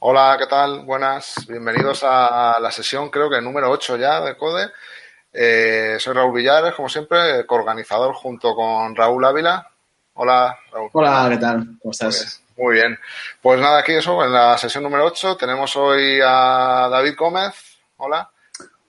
Hola, ¿qué tal? Buenas. Bienvenidos a la sesión, creo que número 8 ya de CODE. Eh, soy Raúl Villares, como siempre, coorganizador junto con Raúl Ávila. Hola, Raúl. Hola, ¿qué tal? ¿Cómo estás? Muy bien. Pues nada, aquí eso, en la sesión número 8 tenemos hoy a David Gómez. Hola.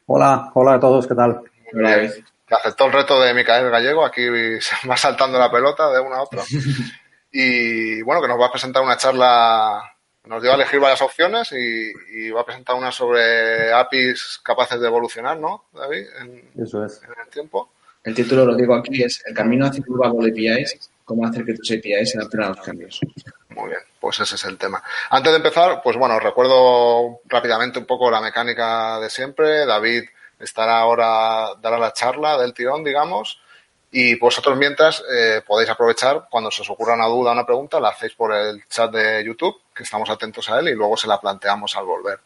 Hola, hola a todos, ¿qué tal? Hola, David. Que aceptó el reto de Micael Gallego, aquí se va saltando la pelota de uno a otro. y bueno, que nos va a presentar una charla nos dio a elegir varias opciones y, va a presentar una sobre APIs capaces de evolucionar, ¿no, David? En, Eso es. En el tiempo. El título, lo digo aquí, es El camino hacia de APIs, cómo hacer que tus APIs se adapten a los cambios. Muy bien, pues ese es el tema. Antes de empezar, pues bueno, recuerdo rápidamente un poco la mecánica de siempre. David estará ahora, dará la charla del tirón, digamos. Y vosotros mientras eh, podéis aprovechar cuando se os ocurra una duda o una pregunta, la hacéis por el chat de YouTube, que estamos atentos a él y luego se la planteamos al volver.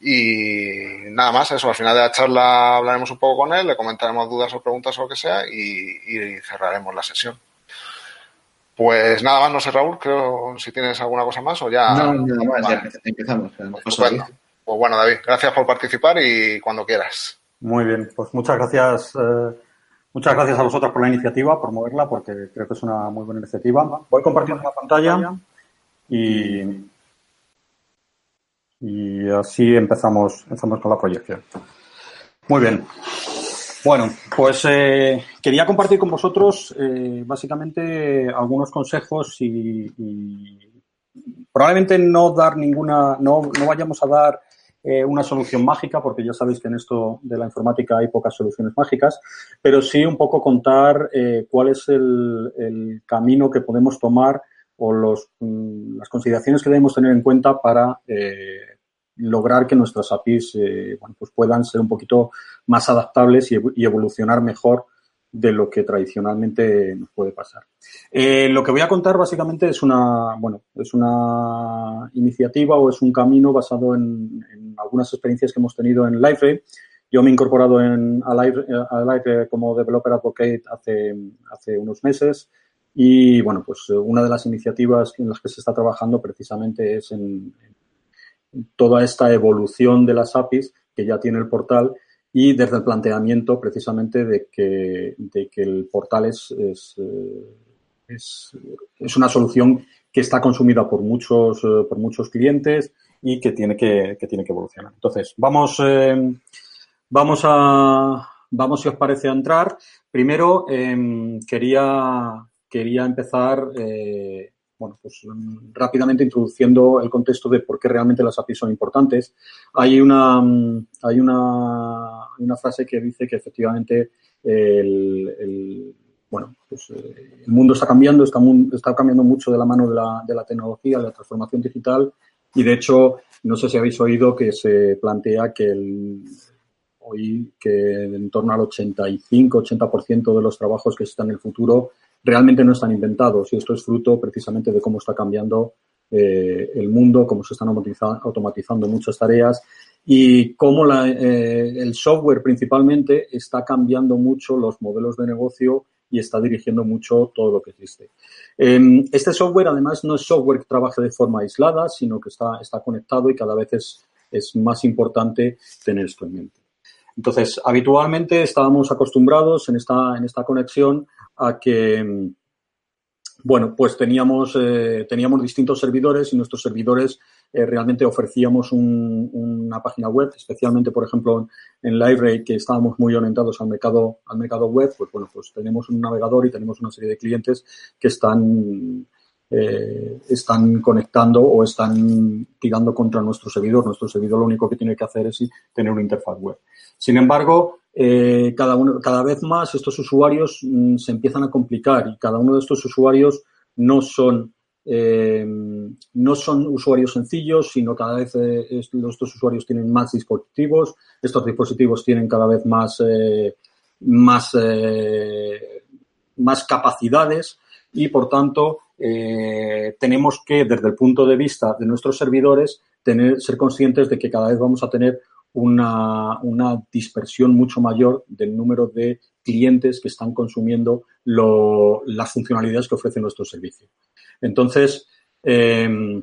Y nada más, eso, al final de la charla hablaremos un poco con él, le comentaremos dudas o preguntas o lo que sea y, cerraremos la sesión. Pues nada más, no sé Raúl, creo si tienes alguna cosa más o ya... No, nada más, ya empezamos. Pues bueno, David, gracias por participar y cuando quieras. Muy bien, pues muchas gracias. Eh Muchas gracias a vosotros por la iniciativa, por moverla, porque creo que es una muy buena iniciativa. Voy compartiendo la pantalla y, y así empezamos, empezamos con la proyección. Muy bien. Bueno, pues eh, quería compartir con vosotros eh, básicamente algunos consejos y, y, probablemente no dar ninguna, no, no vayamos a dar eh, una solución mágica, porque ya sabéis que en esto de la informática hay pocas soluciones mágicas, pero sí un poco contar eh, cuál es el, camino que podemos tomar o los, mm, las consideraciones que debemos tener en cuenta para eh, lograr que nuestras APIs pues puedan ser un poquito más adaptables y evolucionar mejor de lo que tradicionalmente nos puede pasar. Eh, lo que voy a contar básicamente es una, bueno, es una iniciativa o es un camino basado en, algunas experiencias que hemos tenido en LiveRay. Yo me he incorporado en, a, Live, como Developer Advocate hace, hace unos meses y, bueno, pues una de las iniciativas en las que se está trabajando precisamente es en toda esta evolución de las APIs que ya tiene el portal y desde el planteamiento precisamente de que, de que el portal es, es, eh, es, una solución que está consumida por muchos, eh, por muchos clientes y que tiene que, que tiene que evolucionar. Entonces, vamos, eh, vamos a, vamos si os parece a entrar. Primero, quería, quería empezar eh, bueno, pues mm, rápidamente introduciendo el contexto de por qué realmente las APIs son importantes. Hay una, mm, hay una, una frase que dice que efectivamente el, bueno, pues, eh, el mundo está cambiando, está, está cambiando mucho de la mano de la, de la tecnología, de la transformación digital y de hecho, no sé si habéis oído que se plantea que el, hoy que en torno al 85-80% de los trabajos que están en el futuro realmente no están inventados y esto es fruto precisamente de cómo está cambiando eh, el mundo, cómo se están automatizando muchas tareas y cómo eh, el software principalmente está cambiando mucho los modelos de negocio y está dirigiendo mucho todo lo que existe. Eh, este software además no es software que trabaje de forma aislada, sino que está, conectado y cada vez es, más importante tener esto en mente. Entonces, habitualmente estábamos acostumbrados en esta conexión a que, bueno, pues teníamos, eh, teníamos distintos servidores y nuestros servidores eh, realmente ofrecíamos una página web, especialmente, por ejemplo, en Library, que estábamos muy orientados al mercado, al mercado web, pues bueno, pues tenemos un navegador y tenemos una serie de clientes que están, eh, están conectando o están tirando contra nuestro servidor. Nuestro servidor lo único que tiene que hacer es tener una interfaz web. Sin embargo, eh, cada, vez más estos usuarios mm, se empiezan a complicar y cada uno de estos usuarios no son, eh, no son usuarios sencillos, sino cada vez eh, estos usuarios tienen más dispositivos, estos dispositivos tienen cada vez más, más, más capacidades y, por tanto, tenemos que, desde el punto de vista de nuestros servidores, tener, ser conscientes de que cada vez vamos a tener una, una, dispersión mucho mayor del número de clientes que están consumiendo las funcionalidades que ofrece nuestro servicio. Entonces, em,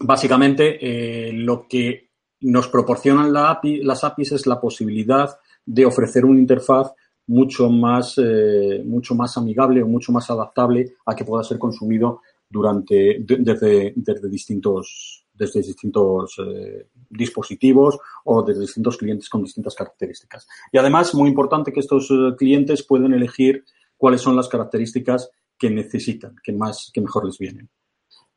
básicamente eh, lo que nos proporcionan las APIs es la posibilidad de ofrecer una interfaz mucho más, eh, mucho más amigable o mucho más adaptable a que pueda ser consumido durante, desde distintos, desde distintos eh, dispositivos o desde distintos clientes con distintas características. Y además, muy importante que estos clientes pueden elegir cuáles son las características que necesitan, que más, que mejor les vienen.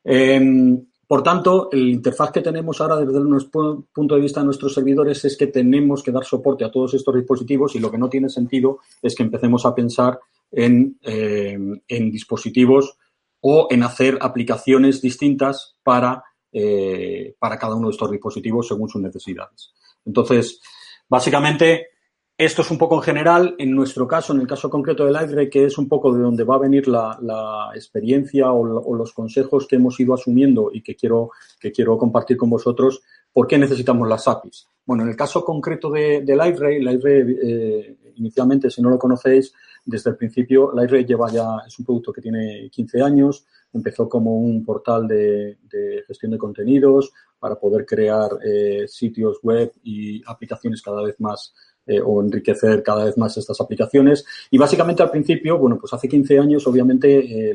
Em, por tanto, el interfaz que tenemos ahora desde nuestro punto de vista de nuestros servidores es que tenemos que dar soporte a todos estos dispositivos y lo que no tiene sentido es que empecemos a pensar en, eh, dispositivos o en hacer aplicaciones distintas para, eh, para cada uno de estos dispositivos según sus necesidades. Entonces, básicamente, esto es un poco en general, en nuestro caso, en el caso concreto del Library, que es un poco de donde va a venir la, experiencia o, los consejos que hemos ido asumiendo y que quiero, que quiero compartir con vosotros, ¿por qué necesitamos las APIs? Bueno, en el caso concreto de, de Library, eh, inicialmente, si no lo conocéis, desde el principio, Library lleva ya, es un producto que tiene 15 años, empezó como un portal de, gestión de contenidos para poder crear eh, sitios web y aplicaciones cada vez más eh, o enriquecer cada vez más estas aplicaciones. Y básicamente al principio, bueno, pues hace 15 años, obviamente,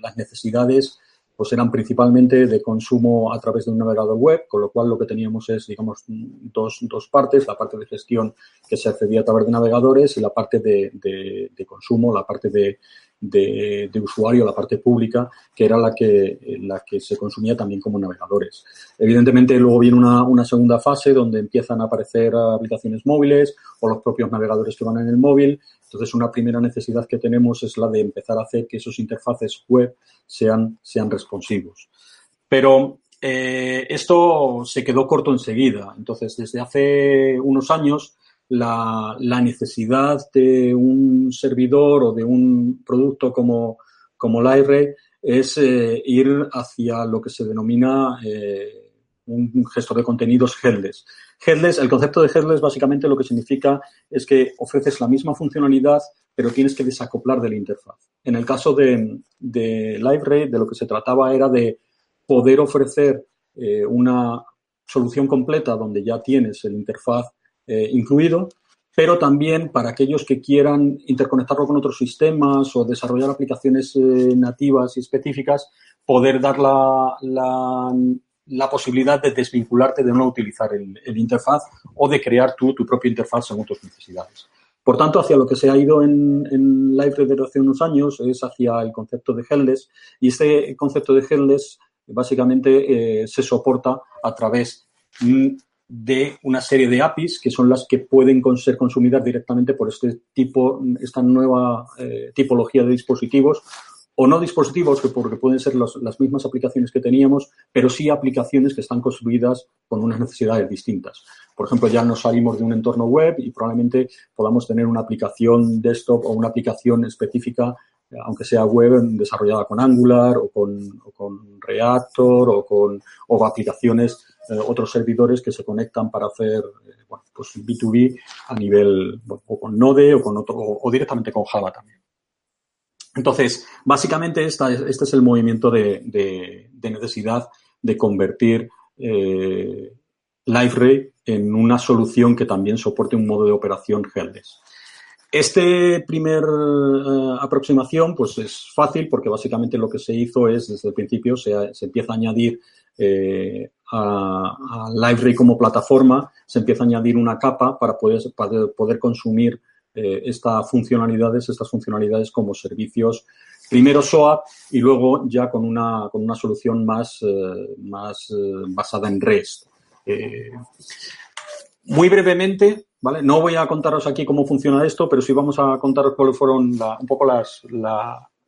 las necesidades pues eran principalmente de consumo a través de un navegador web, con lo cual lo que teníamos es, digamos, dos, dos partes, la parte de gestión que se accedía a través de navegadores y la parte de, de consumo, la parte de, de, usuario, la parte pública, que era la que, la que se consumía también como navegadores. Evidentemente, luego viene una, una segunda fase donde empiezan a aparecer aplicaciones móviles o los propios navegadores que van en el móvil. Entonces, una primera necesidad que tenemos es la de empezar a hacer que esos interfaces web sean, sean responsivos. Pero eh, esto se quedó corto enseguida. Entonces, desde hace unos años, la, necesidad de un servidor o de un producto como, como Lyre es eh, ir hacia lo que se denomina eh, un gestor de contenidos headless. Headless, el concepto de headless básicamente lo que significa es que ofreces la misma funcionalidad, pero tienes que desacoplar de la interfaz. En el caso de, de de lo que se trataba era de poder ofrecer eh, una solución completa donde ya tienes el interfaz eh, incluido, pero también para aquellos que quieran interconectarlo con otros sistemas o desarrollar aplicaciones eh, nativas y específicas, poder dar la, la, posibilidad de desvincularte de no utilizar el, interfaz o de crear tú tu propia interfaz según tus necesidades. Por tanto, hacia lo que se ha ido en, en Live desde hace unos años es hacia el concepto de headless y este concepto de headless básicamente eh, se soporta a través de una serie de APIs que son las que pueden ser consumidas directamente por este tipo, esta nueva eh, tipología de dispositivos o no dispositivos, que porque pueden ser las mismas aplicaciones que teníamos, pero sí aplicaciones que están construidas con unas necesidades distintas. Por ejemplo, ya nos salimos de un entorno web y probablemente podamos tener una aplicación desktop o una aplicación específica aunque sea web desarrollada con Angular o con, con Reactor o con o aplicaciones, eh, otros servidores que se conectan para hacer eh, pues B2B a nivel o con Node o con otro o, directamente con Java también. Entonces, básicamente esta, este es el movimiento de, de, necesidad de convertir eh, LiveRay en una solución que también soporte un modo de operación headless. Este primer eh, aproximación pues es fácil porque básicamente lo que se hizo es desde el principio se, empieza a añadir eh, a, a como plataforma, se empieza a añadir una capa para poder, poder consumir eh, estas funcionalidades, estas funcionalidades como servicios, primero SOAP y luego ya con una, con una solución más, más basada en REST. muy brevemente, no voy a contaros aquí cómo funciona esto, pero sí vamos a contaros cuáles fueron un poco las,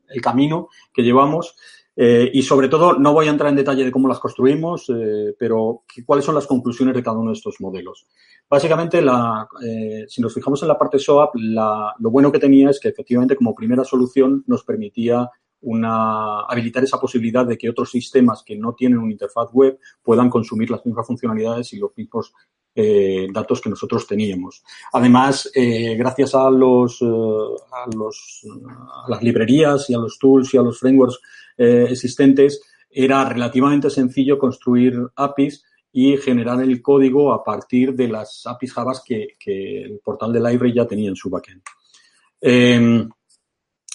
el camino que llevamos. Eh, y sobre todo, no voy a entrar en detalle de cómo las construimos, eh, pero cuáles son las conclusiones de cada uno de estos modelos. Básicamente, la, eh, si nos fijamos en la parte SOAP, lo bueno que tenía es que efectivamente como primera solución nos permitía una, habilitar esa posibilidad de que otros sistemas que no tienen una interfaz web puedan consumir las mismas funcionalidades y los mismos datos que nosotros teníamos. Además, eh, gracias a los, eh, a los a las librerías y a los tools y a los frameworks existentes, era relativamente sencillo construir APIs y generar el código a partir de las APIs Java que, el portal de Library ya tenía en su backend. Em,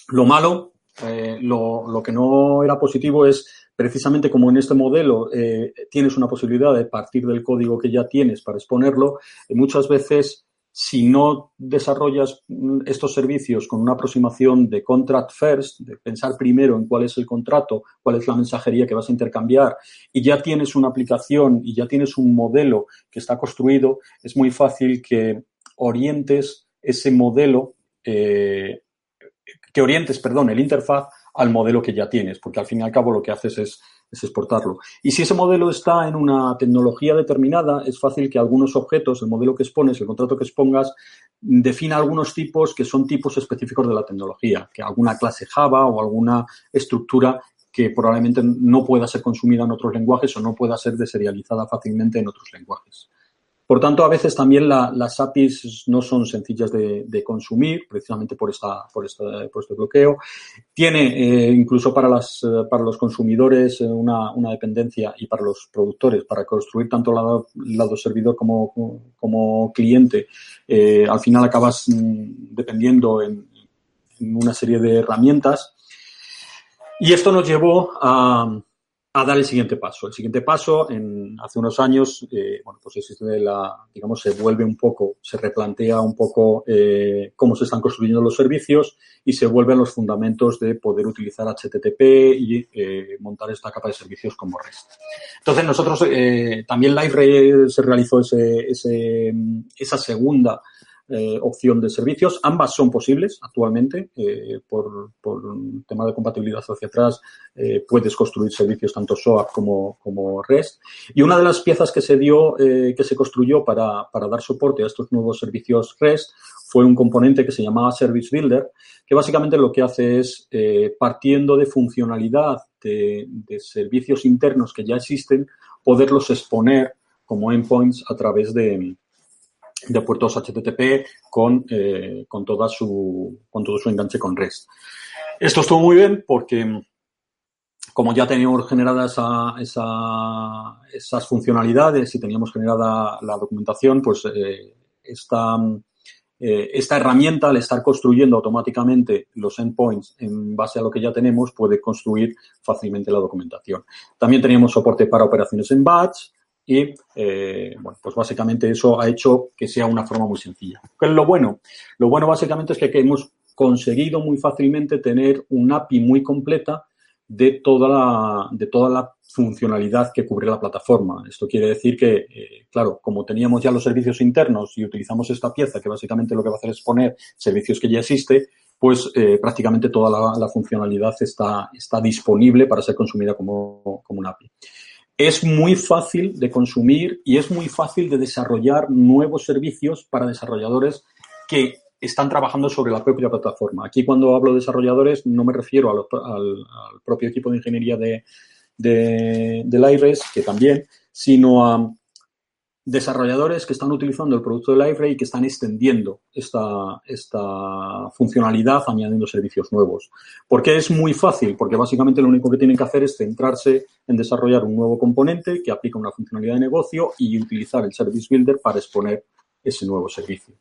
lo malo, eh, lo, que no era positivo es precisamente como en este modelo eh, tienes una posibilidad de partir del código que ya tienes para exponerlo, muchas veces si no desarrollas estos servicios con una aproximación de contract first, de pensar primero en cuál es el contrato, cuál es la mensajería que vas a intercambiar, y ya tienes una aplicación y ya tienes un modelo que está construido, es muy fácil que orientes ese modelo, eh, que orientes, perdón, el interfaz al modelo que ya tienes, porque al fin y al cabo lo que haces es es exportarlo. Y si ese modelo está en una tecnología determinada, es fácil que algunos objetos, el modelo que expones, el contrato que expongas, defina algunos tipos que son tipos específicos de la tecnología, que alguna clase Java o alguna estructura que probablemente no pueda ser consumida en otros lenguajes o no pueda ser deserializada fácilmente en otros lenguajes. Por tanto, a veces también las APIs no son sencillas de, consumir, precisamente por, esta, por, este bloqueo. Tiene eh, incluso eh, para los consumidores eh, una, dependencia y para los productores, para construir tanto lado, lado servidor como, cliente, al final acabas mm, dependiendo en, en una serie de herramientas. Y esto nos llevó a, a dar el siguiente paso. El siguiente paso, en, hace unos años, eh, bueno, pues existe la, digamos, se vuelve un poco, se replantea un poco eh, cómo se están construyendo los servicios y se vuelven los fundamentos de poder utilizar HTTP y eh, montar esta capa de servicios como REST. Entonces, nosotros, eh, también Live se realizó ese, ese, esa segunda eh, opción de servicios. Ambas son posibles actualmente. Eh, por, por, un tema de compatibilidad hacia atrás, eh, puedes construir servicios tanto SOAP como, como REST. Y una de las piezas que se dio, que se construyó para, para dar soporte a estos nuevos servicios REST fue un componente que se llamaba Service Builder, que básicamente lo que hace es, partiendo de funcionalidad de, de servicios internos que ya existen, poderlos exponer como endpoints a través de, de puertos HTTP con, eh, con, toda su, con todo su enganche con REST. Esto estuvo muy bien porque como ya teníamos generadas esa, esa, esas funcionalidades y teníamos generada la documentación, pues eh, esta, eh, esta herramienta, al estar construyendo automáticamente los endpoints en base a lo que ya tenemos, puede construir fácilmente la documentación. También teníamos soporte para operaciones en batch, y, eh, bueno, pues básicamente eso ha hecho que sea una forma muy sencilla. ¿Qué es lo bueno? Lo bueno básicamente es que hemos conseguido muy fácilmente tener un API muy completa de toda la, de toda la funcionalidad que cubre la plataforma. Esto quiere decir que, eh, claro, como teníamos ya los servicios internos y utilizamos esta pieza, que básicamente lo que va a hacer es poner servicios que ya existe, pues eh, prácticamente toda la, funcionalidad está, está disponible para ser consumida como, como un API es muy fácil de consumir y es muy fácil de desarrollar nuevos servicios para desarrolladores que están trabajando sobre la propia plataforma. Aquí cuando hablo de desarrolladores no me refiero al, propio equipo de ingeniería de, de, de IRES, que también, sino a desarrolladores que están utilizando el producto de Library y que están extendiendo esta, esta funcionalidad añadiendo servicios nuevos. ¿Por qué es muy fácil? Porque básicamente lo único que tienen que hacer es centrarse en desarrollar un nuevo componente que aplica una funcionalidad de negocio y utilizar el Service Builder para exponer ese nuevo servicio.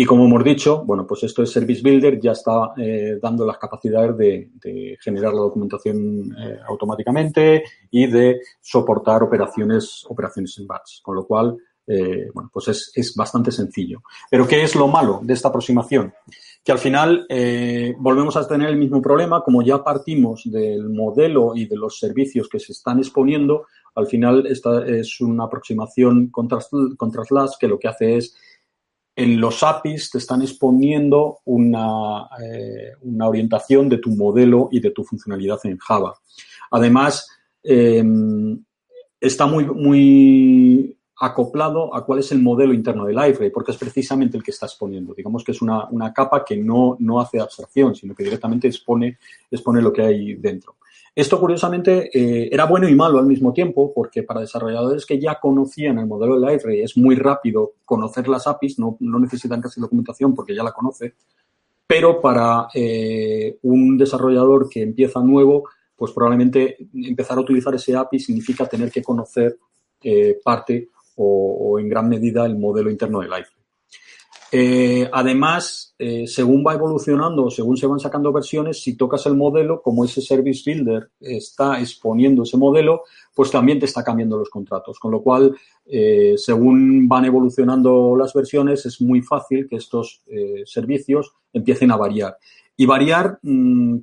Y como hemos dicho, bueno, pues esto es Service Builder, ya está eh, dando las capacidades de, generar la documentación eh, automáticamente y de soportar operaciones, operaciones en batch. Con lo cual, eh, bueno, pues es, es, bastante sencillo. Pero ¿qué es lo malo de esta aproximación? Que al final volvemos a tener el mismo problema, como ya partimos del modelo y de los servicios que se están exponiendo, al final esta es una aproximación contra, contra Slash que lo que hace es en los APIs te están exponiendo una, eh, una, orientación de tu modelo y de tu funcionalidad en Java. Además, em, está muy, muy acoplado a cuál es el modelo interno de Library, porque es precisamente el que está exponiendo. Digamos que es una, una capa que no, no, hace abstracción, sino que directamente expone lo que hay dentro. Esto, curiosamente, eh, era bueno y malo al mismo tiempo, porque para desarrolladores que ya conocían el modelo de Library es muy rápido conocer las APIs, no, no necesitan casi documentación porque ya la conoce, pero para eh, un desarrollador que empieza nuevo, pues probablemente empezar a utilizar ese API significa tener que conocer eh, parte o, en gran medida el modelo interno del iPhone. Eh, además, eh, según va evolucionando, según se van sacando versiones, si tocas el modelo, como ese Service Builder está exponiendo ese modelo, pues también te está cambiando los contratos. Con lo cual, eh, según van evolucionando las versiones, es muy fácil que estos servicios empiecen a variar. Y variar mm,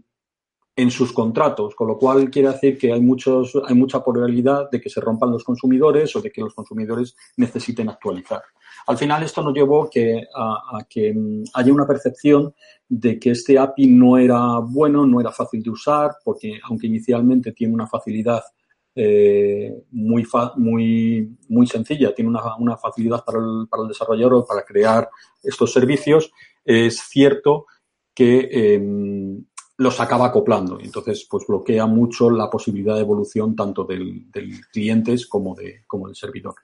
en sus contratos, con lo cual quiere decir que hay, muchos, hay mucha probabilidad de que se rompan los consumidores o de que los consumidores necesiten actualizar. Al final esto nos llevó que, a, que mm, haya una percepción de que este API no era bueno, no era fácil de usar, porque aunque inicialmente tiene una facilidad eh, muy, muy, muy sencilla, tiene una, facilidad para el, para el desarrollador para crear estos servicios, es cierto que em, los acaba acoplando. Entonces, pues bloquea mucho la posibilidad de evolución tanto del, del cliente como, de, como del servidor.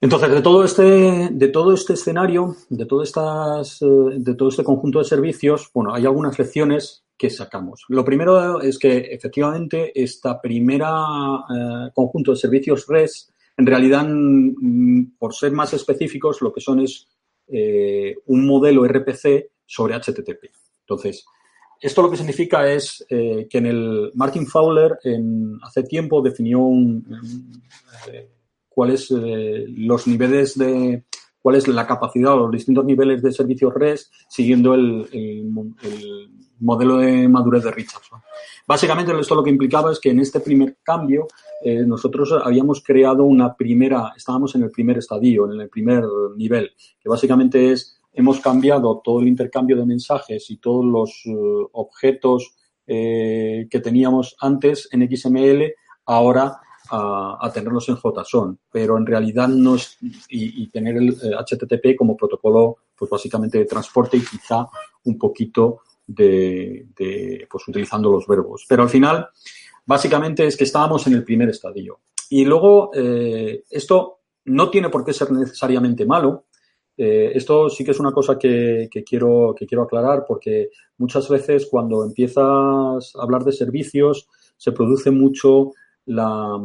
Entonces, de todo este, de todo este escenario, de, estas, eh, de todo este conjunto de servicios, bueno, hay algunas lecciones que sacamos. Lo primero es que efectivamente esta primera eh, conjunto de servicios REST, en realidad, mm, por ser más específicos, lo que son es eh, un modelo RPC sobre HTTP. Entonces, esto lo que significa es que en el Martin Fowler en, hace tiempo definió un, cuáles eh, los niveles de cuál es la capacidad o los distintos niveles de servicios REST siguiendo el, modelo de madurez de Richardson. Básicamente esto lo que implicaba es que en este primer cambio eh, nosotros habíamos creado una primera, estábamos en el primer estadio, en el primer nivel, que básicamente es, hemos cambiado todo el intercambio de mensajes y todos los eh, objetos que teníamos antes en XML, ahora a, tenerlos en JSON, pero en realidad no es, y, tener el HTTP eh, como protocolo, pues básicamente de transporte y quizá un poquito de, pues utilizando los verbos. Pero al final, básicamente es que estábamos en el primer estadio. Y luego, eh, esto no tiene por qué ser necesariamente malo. Eh, esto sí que es una cosa que, quiero, que quiero aclarar porque muchas veces cuando empiezas a hablar de servicios se produce mucho la,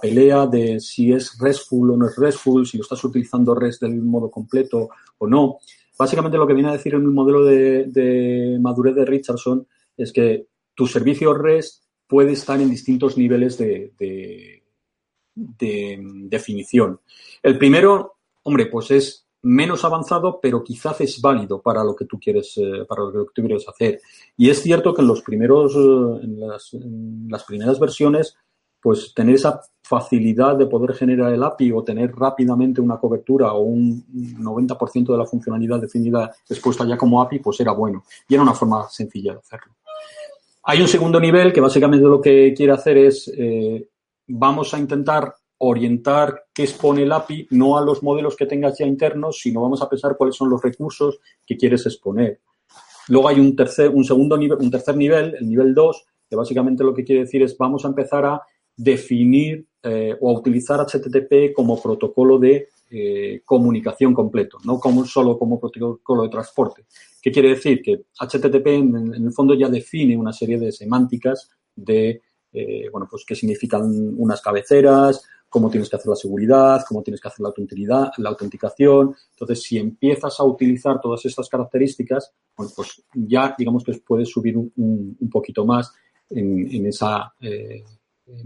pelea de si es RESTful o no es RESTful, si lo estás utilizando REST del modo completo o no. Básicamente lo que viene a decir en el modelo de, madurez de Richardson es que tu servicio REST puede estar en distintos niveles de, de, definición. El primero, hombre, pues es menos avanzado, pero quizás es válido para lo que tú quieres, eh, para lo que tú quieres hacer. Y es cierto que en los primeros, eh, en las, las primeras versiones pues tener esa facilidad de poder generar el API o tener rápidamente una cobertura o un 90% de la funcionalidad definida expuesta ya como API, pues era bueno. Y era una forma sencilla de hacerlo. Hay un segundo nivel que básicamente lo que quiere hacer es, eh, vamos a intentar orientar qué expone el API, no a los modelos que tengas ya internos, sino vamos a pensar cuáles son los recursos que quieres exponer. Luego hay un tercer, un segundo nivel, un tercer nivel, el nivel 2, que básicamente lo que quiere decir es vamos a empezar a definir eh, o utilizar HTTP como protocolo de eh, comunicación completo, no como solo como protocolo de transporte. ¿Qué quiere decir? Que HTTP en, el fondo ya define una serie de semánticas de, eh, bueno, pues qué significan unas cabeceras, cómo tienes que hacer la seguridad, cómo tienes que hacer la, la autenticación. Entonces, si empiezas a utilizar todas estas características, pues ya digamos que puedes subir un, poquito más en, esa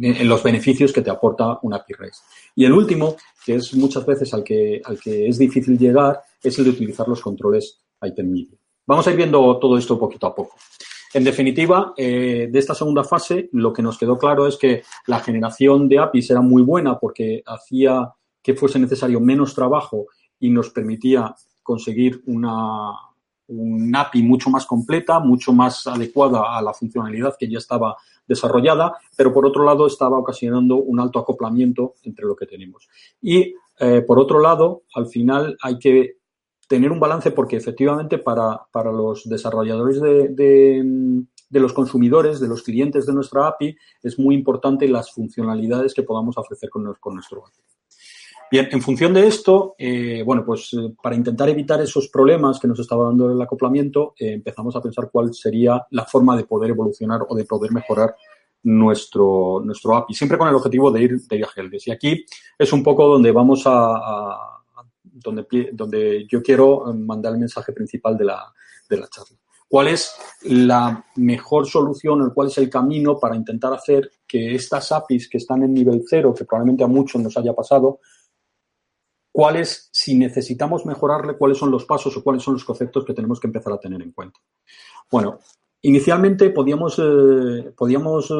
en los beneficios que te aporta una API REST. Y el último, que es muchas veces al que, es difícil llegar, es el de utilizar los controles item media. Vamos a ir viendo todo esto poquito a poco. En definitiva, eh, de esta segunda fase, lo que nos quedó claro es que la generación de APIs era muy buena porque hacía que fuese necesario menos trabajo y nos permitía conseguir una, un API mucho más completa, mucho más adecuada a la funcionalidad que ya estaba desarrollada, pero por otro lado estaba ocasionando un alto acoplamiento entre lo que tenemos. Y eh, por otro lado, al final hay que tener un balance porque efectivamente para, para los desarrolladores de, de, los consumidores, de los clientes de nuestra API, es muy importante las funcionalidades que podamos ofrecer con, con nuestro API. Bien, en función de esto, eh, bueno, pues eh, para intentar evitar esos problemas que nos estaba dando el acoplamiento, eh, empezamos a pensar cuál sería la forma de poder evolucionar o de poder mejorar nuestro, nuestro API, siempre con el objetivo de ir, de Heldes. Y aquí es un poco donde vamos a, donde, donde yo quiero mandar el mensaje principal de la, de la charla. ¿Cuál es la mejor solución o cuál es el camino para intentar hacer que estas APIs que están en nivel cero, que probablemente a muchos nos haya pasado, cuáles, si necesitamos mejorarle, cuáles son los pasos o cuáles son los conceptos que tenemos que empezar a tener en cuenta. Bueno, inicialmente podíamos, eh, podíamos eh,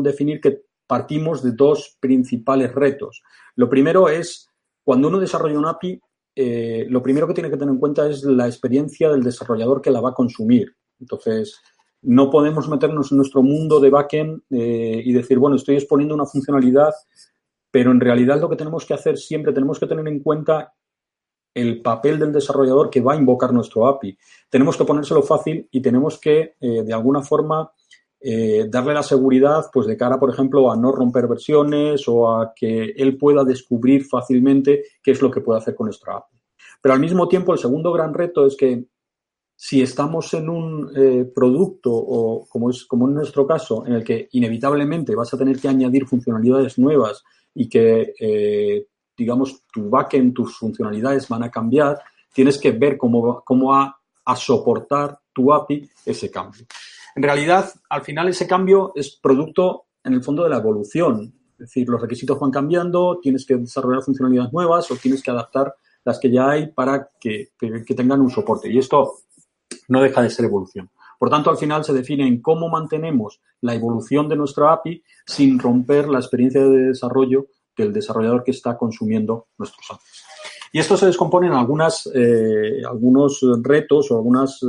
definir que partimos de dos principales retos. Lo primero es, cuando uno desarrolla un API, eh, lo primero que tiene que tener en cuenta es la experiencia del desarrollador que la va a consumir. Entonces, no podemos meternos en nuestro mundo de backend y decir, bueno, estoy exponiendo una funcionalidad pero en realidad lo que tenemos que hacer siempre, tenemos que tener en cuenta el papel del desarrollador que va a invocar nuestro API. Tenemos que ponérselo fácil y tenemos que, eh, de alguna forma, eh, darle la seguridad, pues de cara, por ejemplo, a no romper versiones o a que él pueda descubrir fácilmente qué es lo que puede hacer con nuestra API. Pero al mismo tiempo, el segundo gran reto es que si estamos en un eh, producto o como es como en nuestro caso, en el que inevitablemente vas a tener que añadir funcionalidades nuevas y que, eh, digamos, tu backend, tus funcionalidades van a cambiar, tienes que ver cómo, cómo va a soportar tu API ese cambio. En realidad, al final ese cambio es producto, en el fondo, de la evolución. Es decir, los requisitos van cambiando, tienes que desarrollar funcionalidades nuevas o tienes que adaptar las que ya hay para que, que tengan un soporte. Y esto no deja de ser evolución. Por tanto, al final se define en cómo mantenemos la evolución de nuestra API sin romper la experiencia de desarrollo del desarrollador que está consumiendo nuestros APIs. Y esto se descompone en algunas, eh, algunos retos o algunas, eh,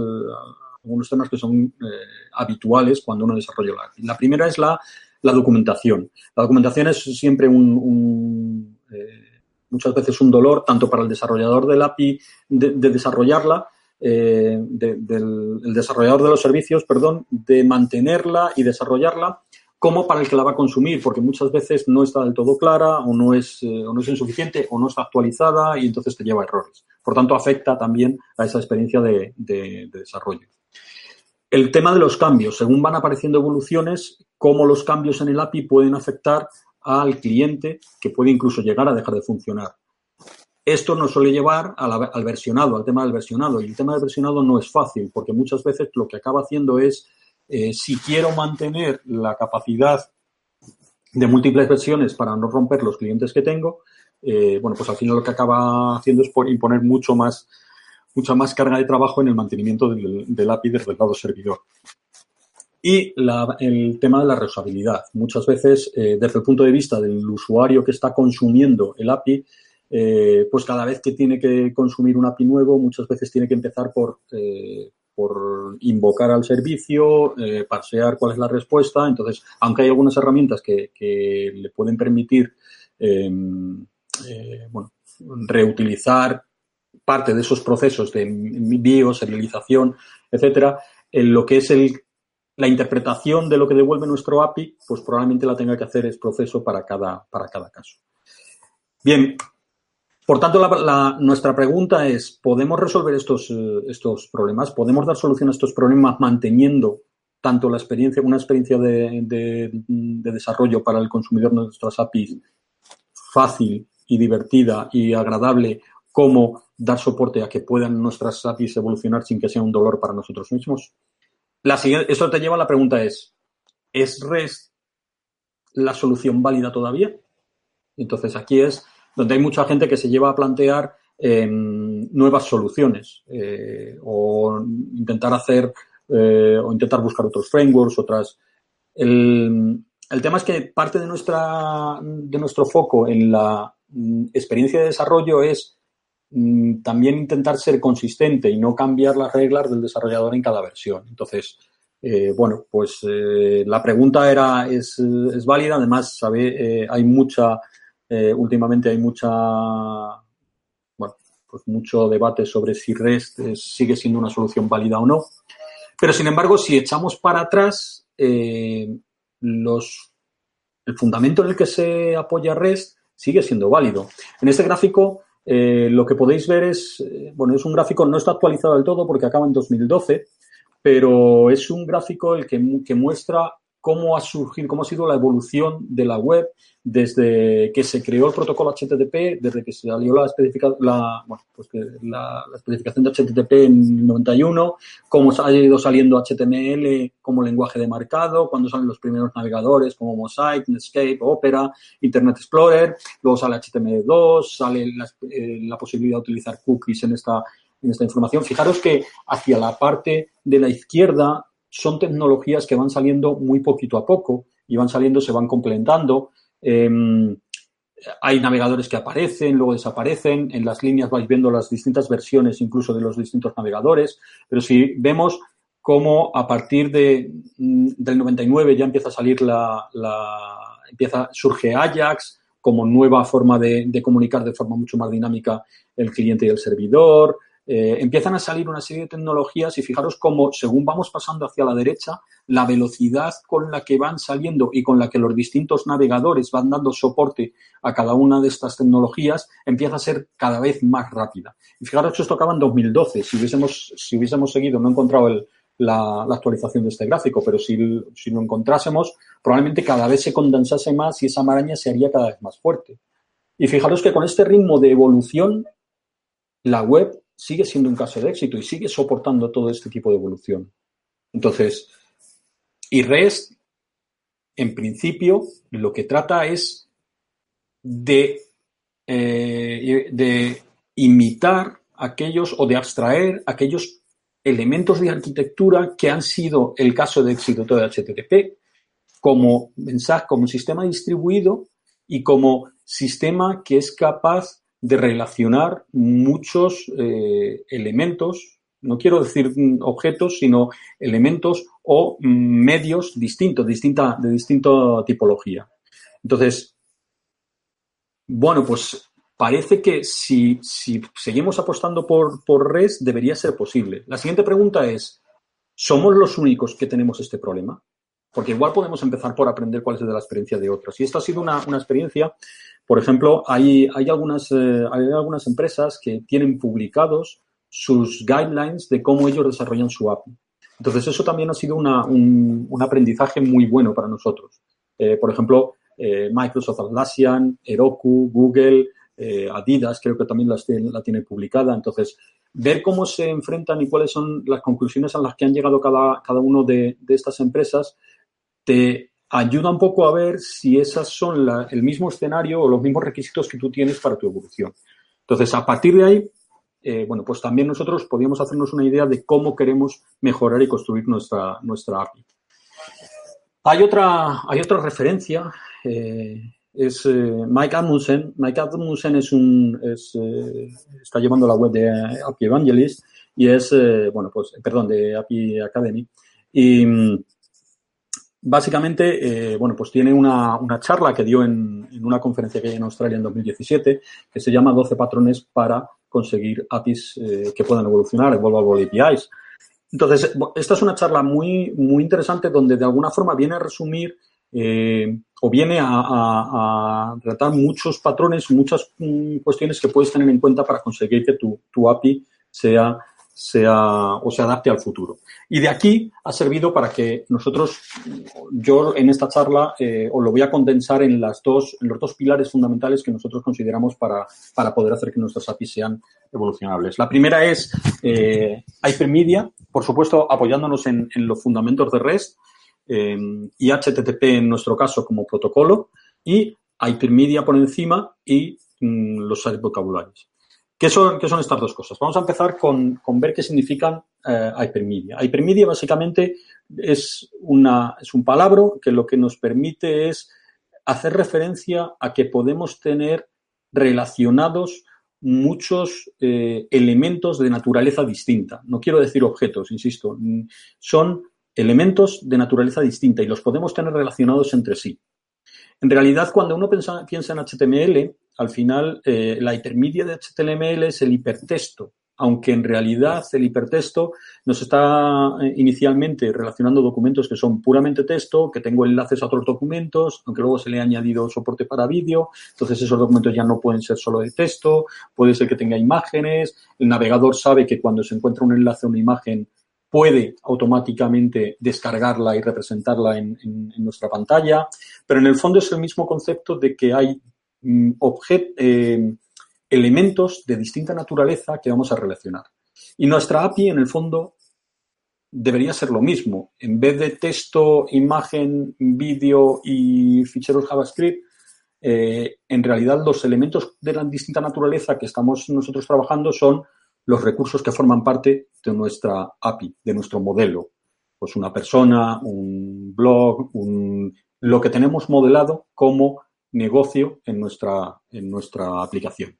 algunos temas que son eh, habituales cuando uno desarrolla la. La primera es la, documentación. La documentación es siempre un, muchas veces un dolor tanto para el desarrollador del API de desarrollarla eh, del desarrollador de los servicios, perdón, de mantenerla y desarrollarla como para el que la va a consumir, porque muchas veces no está del todo clara o no es, eh, o no es insuficiente o no está actualizada y entonces te lleva a errores. Por tanto, afecta también a esa experiencia de desarrollo. El tema de los cambios, según van apareciendo evoluciones, cómo los cambios en el API pueden afectar al cliente, que puede incluso llegar a dejar de funcionar. Esto nos suele llevar al versionado, al tema del versionado. Y el tema del versionado no es fácil, porque muchas veces lo que acaba haciendo es, eh, si quiero mantener la capacidad de múltiples versiones para no romper los clientes que tengo, eh, bueno, pues al final lo que acaba haciendo es por imponer mucho más, mucha más carga de trabajo en el mantenimiento del, API desde el lado servidor. Y el tema de la reusabilidad. Muchas veces, eh, desde el punto de vista del usuario que está consumiendo el API, eh, pues cada vez que tiene que consumir un API nuevo, muchas veces tiene que empezar por, eh, por invocar al servicio, eh, parsear cuál es la respuesta. Entonces, aunque hay algunas herramientas que, le pueden permitir em, reutilizar parte de esos procesos de envío, serialización, etcétera, en lo que es el, la interpretación de lo que devuelve nuestro API, pues probablemente la tenga que hacer es proceso para cada, para cada caso. Bien, por tanto, nuestra pregunta es, ¿podemos resolver estos, estos problemas? ¿Podemos dar solución a estos problemas manteniendo tanto la experiencia, una experiencia de, desarrollo para el consumidor de nuestras APIs fácil y divertida y agradable, como dar soporte a que puedan nuestras APIs evolucionar sin que sea un dolor para nosotros mismos? La siguiente, esto te lleva a la pregunta es, ¿es REST la solución válida todavía? Entonces aquí es donde hay mucha gente que se lleva a plantear em, nuevas soluciones eh, o intentar hacer eh, o intentar buscar otros frameworks, otras. El, tema es que parte de, nuestra, de nuestro foco en la mm, experiencia de desarrollo es también intentar ser consistente y no cambiar las reglas del desarrollador en cada versión. Entonces, eh, bueno, pues la pregunta era, es, válida, además, sabe, hay mucha eh, últimamente hay mucha, bueno, pues mucho debate sobre si REST sigue siendo una solución válida o no. Pero sin embargo, si echamos para atrás, eh, los, el fundamento en el que se apoya REST sigue siendo válido. En este gráfico eh, lo que podéis ver es, eh, bueno, es un gráfico, no está actualizado del todo porque acaba en 2012, pero es un gráfico el que, que muestra cómo ha surgido, cómo ha sido la evolución de la web desde que se creó el protocolo HTTP, desde que salió la, pues la, la, especificación de HTTP en 91, cómo ha ido saliendo HTML como lenguaje de marcado, cuando salen los primeros navegadores como Mosaic, Netscape, Opera, Internet Explorer, luego sale HTML2, sale la, eh, posibilidad de utilizar cookies en en esta información. Fijaros que hacia la parte de la izquierda son tecnologías que van saliendo muy poquito a poco y van saliendo, se van complementando. Eh, hay navegadores que aparecen, luego desaparecen. En las líneas vais viendo las distintas versiones incluso de los distintos navegadores. Pero si vemos cómo a partir de, mm, del 99 ya empieza a salir la, la empieza, surge Ajax como nueva forma de, de, comunicar de forma mucho más dinámica el cliente y el servidor. Eh, empiezan a salir una serie de tecnologías y fijaros cómo, según vamos pasando hacia la derecha, la velocidad con la que van saliendo y con la que los distintos navegadores van dando soporte a cada una de estas tecnologías empieza a ser cada vez más rápida. Y fijaros que esto acaba en 2012. Si hubiésemos, si hubiésemos seguido, no he encontrado la, actualización de este gráfico, pero si, si lo encontrásemos, probablemente cada vez se condensase más y esa maraña se haría cada vez más fuerte. Y fijaros que con este ritmo de evolución, la web sigue siendo un caso de éxito y sigue soportando todo este tipo de evolución. Entonces, y en principio, lo que trata es de, eh, de imitar aquellos o de abstraer aquellos elementos de arquitectura que han sido el caso de éxito de HTTP como mensaje, como sistema distribuido y como sistema que es capaz de relacionar muchos eh, elementos, no quiero decir objetos, sino elementos o medios distintos, distinta, de distinta tipología. Entonces, bueno, pues parece que si, si seguimos apostando por, por debería ser posible. La siguiente pregunta es, ¿somos los únicos que tenemos este problema? Porque igual podemos empezar por aprender cuál es la experiencia de otros. Y esta ha sido una, una experiencia por ejemplo, hay, hay, algunas, eh, hay algunas empresas que tienen publicados sus guidelines de cómo ellos desarrollan su API. Entonces, eso también ha sido una, un, un, aprendizaje muy bueno para nosotros. Eh, por ejemplo, eh, Microsoft Atlassian, Heroku, Google, Adidas, creo que también las, la tiene publicada. Entonces, ver cómo se enfrentan y cuáles son las conclusiones a las que han llegado cada, cada uno de, de estas empresas te ayuda un poco a ver si esas son el mismo escenario o los mismos requisitos que tú tienes para tu evolución. Entonces, a partir de ahí, eh, bueno, pues también nosotros podríamos hacernos una idea de cómo queremos mejorar y construir nuestra, nuestra API. Hay otra, hay otra referencia, eh, es eh, Mike Admundsen. Mike Admundsen es un, es, está llevando la web de API Evangelist y es, bueno, pues, perdón, de API Academy. Y básicamente, eh, bueno, pues tiene una, una charla que dio en, en, una conferencia que hay en Australia en 2017 que se llama 12 patrones para conseguir APIs eh, que puedan evolucionar, Evolvable APIs. Entonces, esta es una charla muy, muy interesante donde de alguna forma viene a resumir eh, o viene a, tratar muchos patrones, muchas mm, cuestiones que puedes tener en cuenta para conseguir que tu, tu API sea sea o se adapte al futuro. Y de aquí ha servido para que nosotros, yo en esta charla eh, os lo voy a condensar en, las dos, en los dos pilares fundamentales que nosotros consideramos para, para poder hacer que nuestras APIs sean evolucionables. La primera es eh, Hypermedia, por supuesto apoyándonos en, los fundamentos de REST eh, y HTTP en nuestro caso como protocolo y Hypermedia por encima y mm, los vocabularios. ¿Qué son, ¿Qué son estas dos cosas? Vamos a empezar con, con ver qué significan eh, hypermedia. Hypermedia básicamente es, una, es un palabra que lo que nos permite es hacer referencia a que podemos tener relacionados muchos eh, elementos de naturaleza distinta. No quiero decir objetos, insisto, son elementos de naturaleza distinta y los podemos tener relacionados entre sí. En realidad, cuando uno piensa, en HTML, al final eh, la hipermedia de HTML es el hipertexto aunque en realidad el hipertexto nos está eh, inicialmente relacionando documentos que son puramente texto, que tengo enlaces a otros documentos, aunque luego se le ha añadido soporte para vídeo, entonces esos documentos ya no pueden ser solo de texto, puede ser que tenga imágenes, el navegador sabe que cuando se encuentra un enlace a una imagen puede automáticamente descargarla y representarla en, nuestra pantalla, pero en el fondo es el mismo concepto de que hay mm, eh, elementos de distinta naturaleza que vamos a relacionar. Y nuestra API, en el fondo, debería ser lo mismo. En vez de texto, imagen, vídeo y ficheros JavaScript, eh, en realidad los elementos de la distinta naturaleza que estamos nosotros trabajando son los recursos que forman parte de nuestra API, de nuestro modelo. Pues una persona, un blog, lo que tenemos modelado como negocio en nuestra, en nuestra aplicación.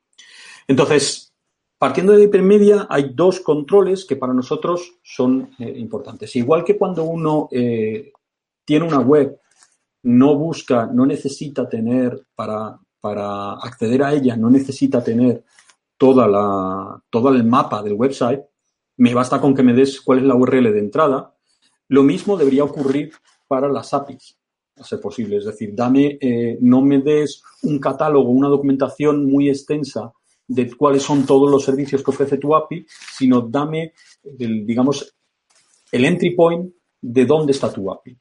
Entonces, partiendo de hipermedia, hay dos controles que para nosotros son eh, importantes. Igual que cuando uno eh, tiene una web, no busca, no necesita tener para, para acceder a ella, no necesita tener toda la, todo el mapa del website, me basta con que me des cuál es la URL de entrada. Lo mismo debería ocurrir para las APIs, a ser posible. Es decir, dame, eh, no me des un catálogo, una documentación muy extensa de cuáles son todos los servicios que ofrece tu API, sino dame, el, digamos, el entry point de dónde está tu API.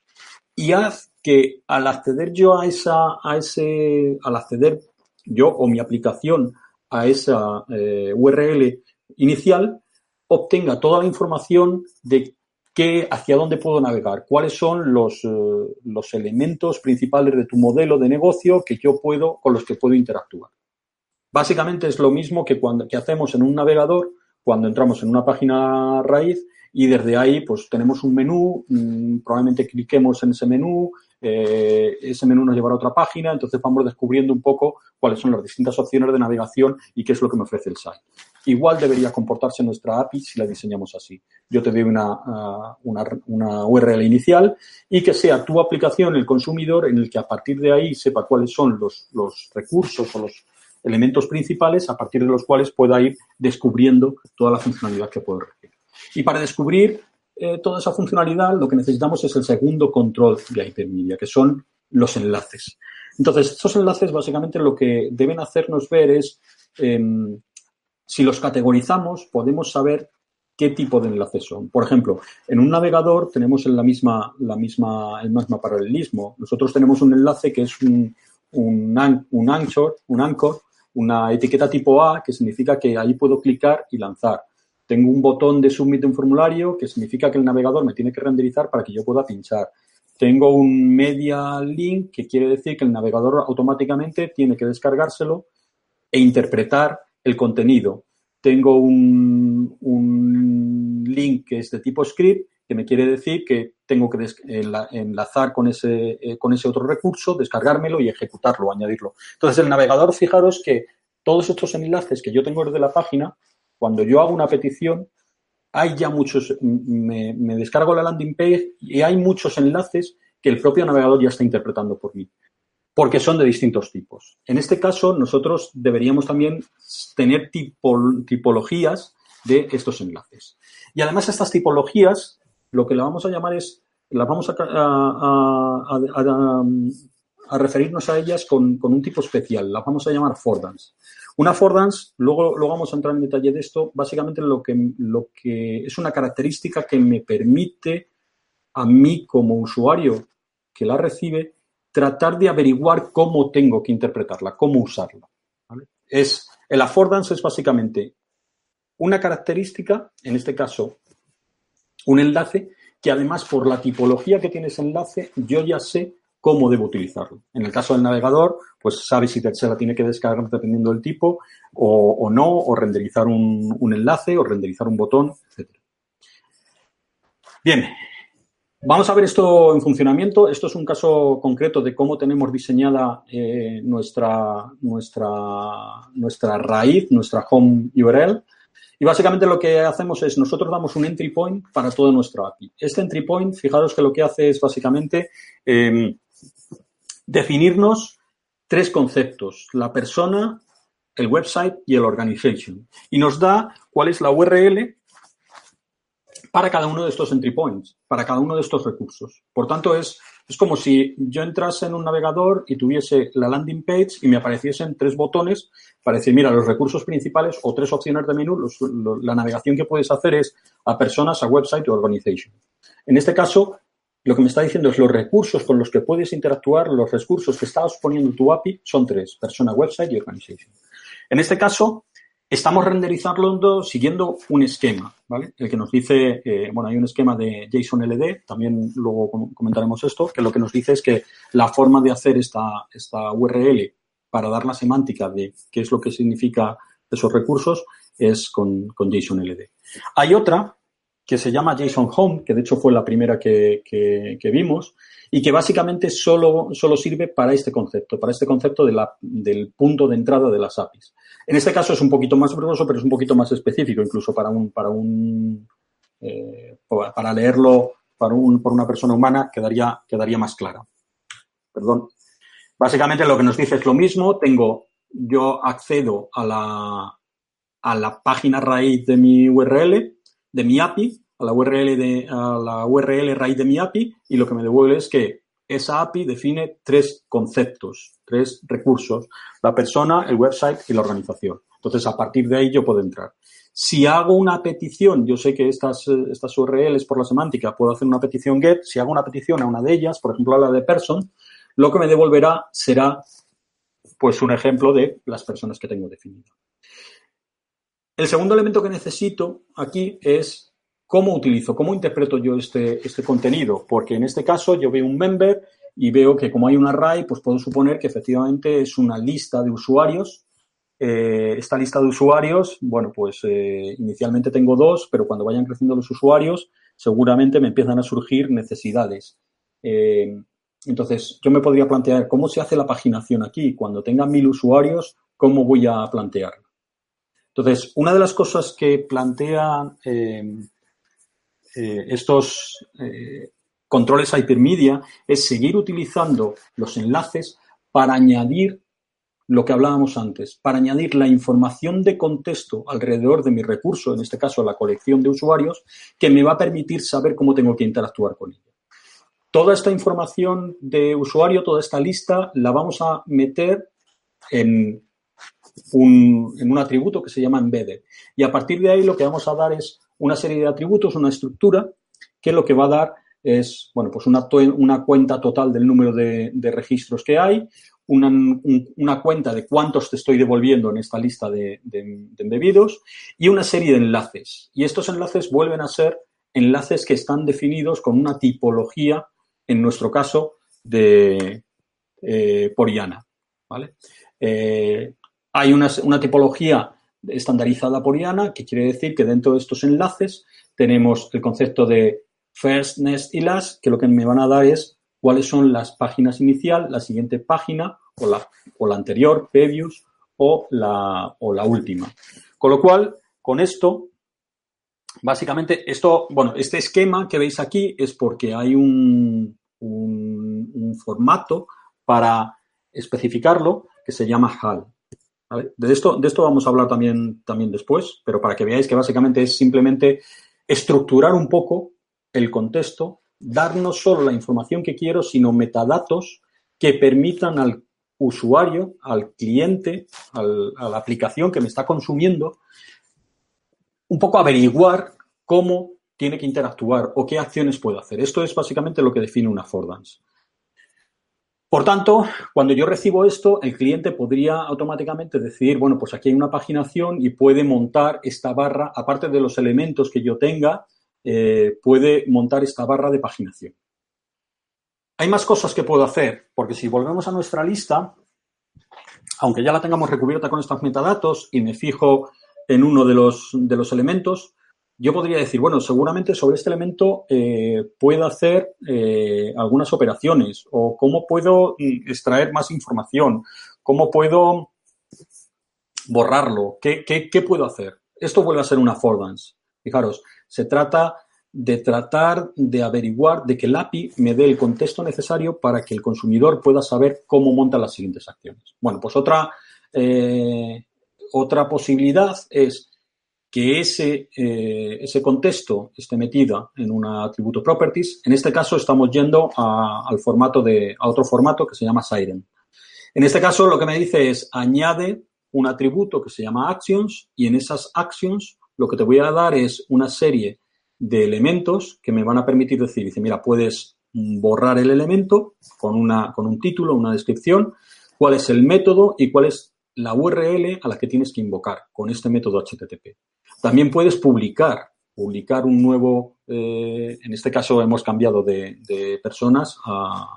Y haz que al acceder yo a esa, a ese, al acceder yo o mi aplicación a esa eh, URL inicial, obtenga toda la información de qué, hacia dónde puedo navegar, cuáles son los, eh, los elementos principales de tu modelo de negocio que yo puedo, con los que puedo interactuar. Básicamente es lo mismo que, cuando, que hacemos en un navegador cuando entramos en una página raíz y desde ahí pues tenemos un menú, mm, probablemente cliquemos en ese menú, eh, ese menú nos llevará a otra página, entonces vamos descubriendo un poco cuáles son las distintas opciones de navegación y qué es lo que me ofrece el site. Igual debería comportarse nuestra API si la diseñamos así. Yo te doy una, uh, una, una, URL inicial y que sea tu aplicación, el consumidor, en el que a partir de ahí sepa cuáles son los, los recursos o los elementos principales a partir de los cuales pueda ir descubriendo toda la funcionalidad que puede requerir. Y para descubrir eh, toda esa funcionalidad, lo que necesitamos es el segundo control de Hypermedia, que son los enlaces. Entonces, estos enlaces básicamente lo que deben hacernos ver es, em, si los categorizamos, podemos saber qué tipo de enlaces son. Por ejemplo, en un navegador tenemos la misma, la misma, el mismo paralelismo. Nosotros tenemos un enlace que es un, un anchor, un anchor, una etiqueta tipo A, que significa que ahí puedo clicar y lanzar. Tengo un botón de submit de un formulario que significa que el navegador me tiene que renderizar para que yo pueda pinchar. Tengo un media link que quiere decir que el navegador automáticamente tiene que descargárselo e interpretar el contenido. Tengo un, un link que es de tipo script que me quiere decir que tengo que enlazar con ese, eh, con ese otro recurso, descargármelo y ejecutarlo, añadirlo. Entonces, el navegador, fijaros que todos estos enlaces que yo tengo desde la página cuando yo hago una petición, hay ya muchos, me, descargo la landing page y hay muchos enlaces que el propio navegador ya está interpretando por mí, porque son de distintos tipos. En este caso, nosotros deberíamos también tener tipologías de estos enlaces. Y además estas tipologías, lo que la vamos a llamar es, las vamos a, referirnos a ellas con, un tipo especial, las vamos a llamar fordance. Una affordance, luego, vamos a entrar en detalle de esto, básicamente lo que, lo que es una característica que me permite a mí como usuario que la recibe tratar de averiguar cómo tengo que interpretarla, cómo usarla. Es, el affordance es básicamente una característica, en este caso, un enlace, que además por la tipología que tiene ese enlace, yo ya sé cómo debo utilizarlo. En el caso del navegador, pues sabe si se la tiene que descargar dependiendo del tipo o, no, o renderizar un, enlace o renderizar un botón, etc. Bien, vamos a ver esto en funcionamiento. Esto es un caso concreto de cómo tenemos diseñada eh, nuestra, nuestra, nuestra raíz, nuestra home URL. Y básicamente lo que hacemos es nosotros damos un entry point para todo nuestro API. Este entry point, fijaros que lo que hace es básicamente eh, definirnos tres conceptos. La persona, el website y el organization. Y nos da cuál es la URL para cada uno de estos entry points, para cada uno de estos recursos. Por tanto, es, es como si yo entrase en un navegador y tuviese la landing page y me apareciesen tres botones para decir, mira, los recursos principales o tres opciones de menú, la navegación que puedes hacer es a personas, a website o organization. En este caso, lo que me está diciendo es los recursos con los que puedes interactuar, los recursos que estás poniendo tu API son tres, persona, website y organization. En este caso, estamos renderizando siguiendo un esquema, ¿vale? El que nos dice, eh, bueno, hay un esquema de JSON LD, también luego comentaremos esto, que lo que nos dice es que la forma de hacer esta, esta URL para dar la semántica de qué es lo que significa esos recursos es con, con JSON LD. Hay otra que se llama JSON Home, que de hecho fue la primera que, vimos, y que básicamente solo, solo, sirve para este concepto, para este concepto del punto de entrada de las APIs. En este caso es un poquito más verboso, pero es un poquito más específico, incluso para un, para un eh, para leerlo para un, por una persona humana quedaría, quedaría más clara. Perdón. Básicamente lo que nos dice es lo mismo. Tengo, yo accedo a la, a la página raíz de mi URL, de mi API, a la URL de a la URL raíz de mi API y lo que me devuelve es que esa API define tres conceptos, tres recursos, la persona, el website y la organización. Entonces, a partir de ahí yo puedo entrar. Si hago una petición, yo sé que estas, estas URLs por la semántica, puedo hacer una petición GET. Si hago una petición a una de ellas, por ejemplo a la de person, lo que me devolverá será pues un ejemplo de las personas que tengo definidas. El segundo elemento que necesito aquí es cómo utilizo, cómo interpreto yo este, este contenido, porque en este caso yo veo un member y veo que como hay un array, pues puedo suponer que efectivamente es una lista de usuarios. Eh, esta lista de usuarios, bueno, pues eh, inicialmente tengo dos, pero cuando vayan creciendo los usuarios, seguramente me empiezan a surgir necesidades. Eh, entonces, yo me podría plantear cómo se hace la paginación aquí. Cuando tenga mil usuarios, ¿cómo voy a plantearlo? Entonces, una de las cosas que plantean eh, eh, estos eh, controles hypermedia es seguir utilizando los enlaces para añadir lo que hablábamos antes, para añadir la información de contexto alrededor de mi recurso, en este caso la colección de usuarios, que me va a permitir saber cómo tengo que interactuar con ella. Toda esta información de usuario, toda esta lista, la vamos a meter en un, en un atributo que se llama embedded. Y a partir de ahí lo que vamos a dar es una serie de atributos, una estructura, que lo que va a dar es, bueno, pues una, una cuenta total del número de, registros que hay, una, una, cuenta de cuántos te estoy devolviendo en esta lista de, de, embebidos y una serie de enlaces. Y estos enlaces vuelven a ser enlaces que están definidos con una tipología, en nuestro caso, de eh, Poriana. ¿vale? Eh, hay una, tipología estandarizada por IANA, que quiere decir que dentro de estos enlaces tenemos el concepto de first, next y last, que lo que me van a dar es cuáles son las páginas inicial, la siguiente página o la, o la anterior, previous, o la, o la última. Con lo cual, con esto, básicamente, esto, bueno, este esquema que veis aquí es porque hay un, un, un formato para especificarlo que se llama HAL. De, esto, de esto vamos a hablar también, también después, pero para que veáis que básicamente es simplemente estructurar un poco el contexto, dar no solo la información que quiero, sino metadatos que permitan al usuario, al cliente, a la aplicación que me está consumiendo, un poco averiguar cómo tiene que interactuar o qué acciones puede hacer. Esto es básicamente lo que define una affordance. Por tanto, cuando yo recibo esto, el cliente podría automáticamente decidir, bueno, pues aquí hay una paginación y puede montar esta barra, aparte de los elementos que yo tenga, eh, puede montar esta barra de paginación. Hay más cosas que puedo hacer, porque si volvemos a nuestra lista, aunque ya la tengamos recubierta con estos metadatos y me fijo en uno de los, de los elementos, yo podría decir, bueno, seguramente sobre este elemento eh, puedo hacer eh, algunas operaciones o cómo puedo mm, extraer más información, cómo puedo borrarlo, qué, qué, puedo hacer. Esto vuelve a ser una affordance. Fijaros, se trata de tratar de averiguar, de que el API me dé el contexto necesario para que el consumidor pueda saber cómo monta las siguientes acciones. Bueno, pues otra, eh, otra posibilidad es que ese, eh, ese contexto esté metido en un atributo properties. En este caso estamos yendo al formato de, a otro formato que se llama Siren. En este caso lo que me dice es añade un atributo que se llama actions y en esas actions lo que te voy a dar es una serie de elementos que me van a permitir decir, dice, mira, puedes borrar el elemento con, una, con un título, una descripción, cuál es el método y cuál es la URL a la que tienes que invocar con este método HTTP. También puedes publicar, publicar un nuevo, eh, en este caso hemos cambiado de, personas a,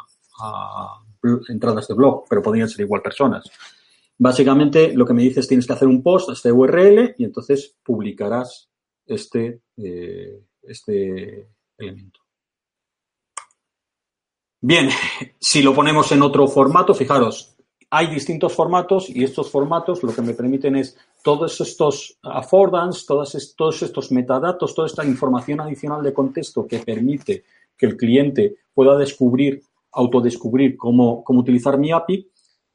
entradas de blog, pero podrían ser igual personas. Básicamente lo que me dices tienes que hacer un post a este URL y entonces publicarás este, eh, este elemento. Bien, si lo ponemos en otro formato, fijaros, hay distintos formatos y estos formatos lo que me permiten es todos estos affordance, todos, estos metadatos, toda esta información adicional de contexto que permite que el cliente pueda descubrir, autodescubrir cómo, cómo utilizar mi API,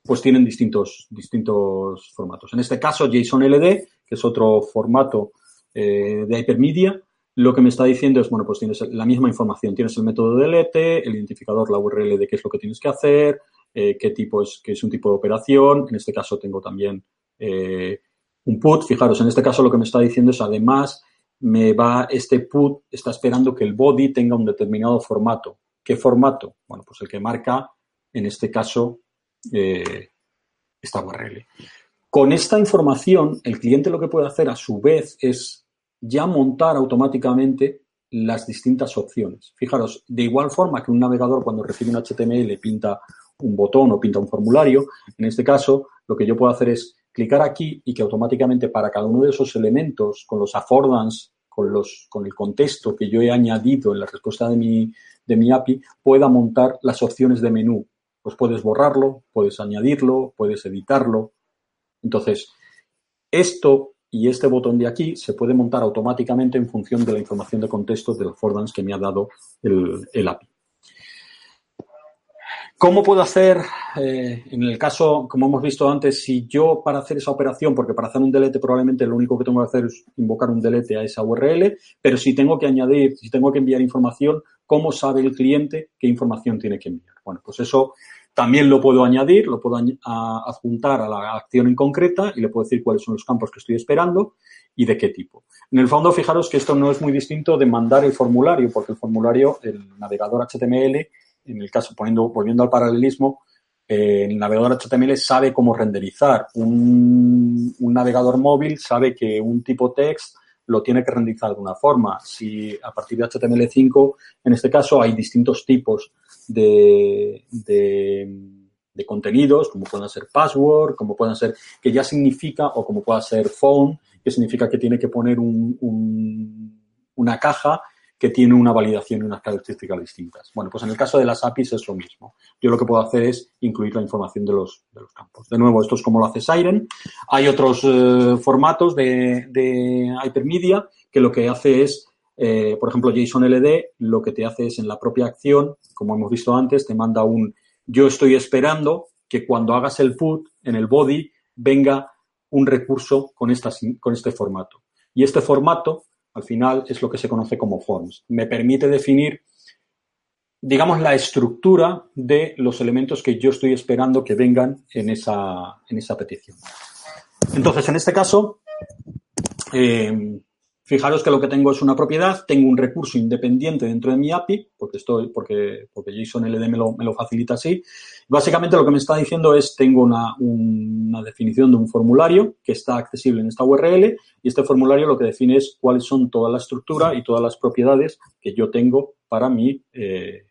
pues tienen distintos, distintos formatos. En este caso, JSON-LD, que es otro formato eh, de Hypermedia, lo que me está diciendo es, bueno, pues tienes la misma información. Tienes el método de delete, el identificador, la URL de qué es lo que tienes que hacer, eh, qué tipo es, qué es un tipo de operación. En este caso tengo también eh, un put. Fijaros, en este caso lo que me está diciendo es además me va, este put está esperando que el body tenga un determinado formato. ¿Qué formato? Bueno, pues el que marca, en este caso, eh, esta URL. Con esta información, el cliente lo que puede hacer a su vez es ya montar automáticamente las distintas opciones. Fijaros, de igual forma que un navegador cuando recibe un HTML pinta un botón o pinta un formulario. En este caso, lo que yo puedo hacer es clicar aquí y que automáticamente para cada uno de esos elementos, con los affordance, con, los, con el contexto que yo he añadido en la respuesta de mi, de mi API, pueda montar las opciones de menú. Pues puedes borrarlo, puedes añadirlo, puedes editarlo. Entonces, esto y este botón de aquí se puede montar automáticamente en función de la información de contexto del affordance que me ha dado el, el API. ¿Cómo puedo hacer, eh, en el caso, como hemos visto antes, si yo para hacer esa operación, porque para hacer un delete probablemente lo único que tengo que hacer es invocar un delete a esa URL, pero si tengo que añadir, si tengo que enviar información, ¿cómo sabe el cliente qué información tiene que enviar? Bueno, pues eso también lo puedo añadir, lo puedo adjuntar a la acción en concreta y le puedo decir cuáles son los campos que estoy esperando y de qué tipo. En el fondo, fijaros que esto no es muy distinto de mandar el formulario, porque el formulario, el navegador HTML, en el caso, poniendo, volviendo al paralelismo, eh, el navegador HTML sabe cómo renderizar. Un, navegador móvil sabe que un tipo text lo tiene que renderizar de alguna forma. Si a partir de HTML5, en este caso, hay distintos tipos de, de, contenidos, como pueden ser password, como pueden ser, que ya significa, o como pueda ser phone, que significa que tiene que poner un, una caja que tiene una validación y unas características distintas. Bueno, pues en el caso de las APIs es lo mismo. Yo lo que puedo hacer es incluir la información de los, de los campos. De nuevo, esto es como lo hace Siren. Hay otros eh, formatos de, de, Hypermedia que lo que hace es, eh, por ejemplo, JSON-LD, lo que te hace es en la propia acción, como hemos visto antes, te manda un yo estoy esperando que cuando hagas el put en el body venga un recurso con, esta, con este formato. Y este formato al final es lo que se conoce como forms. Me permite definir, digamos, la estructura de los elementos que yo estoy esperando que vengan en esa, en esa petición. Entonces, en este caso, eh, Fijaros que lo que tengo es una propiedad, tengo un recurso independiente dentro de mi API, porque estoy, porque, porque JSON LD me lo, me lo facilita así. Básicamente lo que me está diciendo es, tengo una, una, definición de un formulario que está accesible en esta URL y este formulario lo que define es cuáles son toda la estructura y todas las propiedades que yo tengo para mi, eh,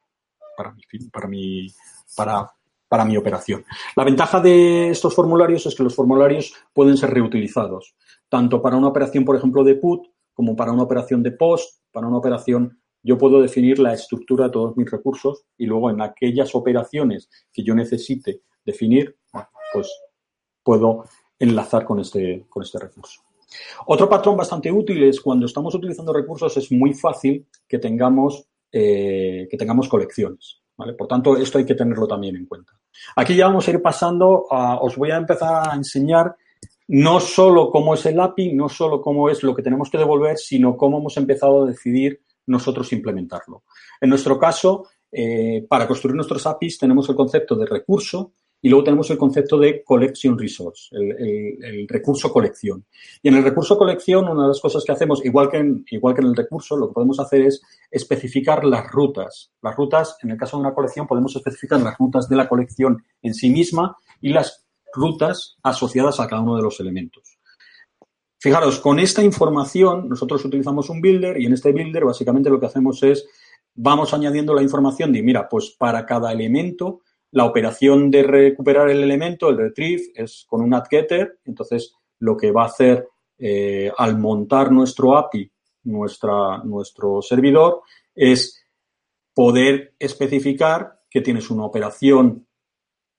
para mi, para mi, para, para mi operación. La ventaja de estos formularios es que los formularios pueden ser reutilizados, tanto para una operación, por ejemplo, de put, como para una operación de post, para una operación, yo puedo definir la estructura de todos mis recursos y luego en aquellas operaciones que yo necesite definir, pues puedo enlazar con este, con este recurso. Otro patrón bastante útil es cuando estamos utilizando recursos es muy fácil que tengamos, eh, que tengamos colecciones. Por tanto, esto hay que tenerlo también en cuenta. Aquí ya vamos a ir pasando, a, os voy a empezar a enseñar no solo cómo es el API, no solo cómo es lo que tenemos que devolver, sino cómo hemos empezado a decidir nosotros implementarlo. En nuestro caso, eh, para construir nuestros APIs tenemos el concepto de recurso y luego tenemos el concepto de collection resource, el, recurso colección. Y en el recurso colección, una de las cosas que hacemos, igual que, en, igual que en el recurso, lo que podemos hacer es especificar las rutas. Las rutas, en el caso de una colección, podemos especificar las rutas de la colección en sí misma y las rutas asociadas a cada uno de los elementos. Fijaros, con esta información nosotros utilizamos un builder y en este builder básicamente lo que hacemos es vamos añadiendo la información de, mira, pues para cada elemento la operación de recuperar el elemento, el retrieve, es con un add-getter. Entonces, lo que va a hacer eh, al montar nuestro API, nuestra, nuestro servidor, es poder especificar que tienes una operación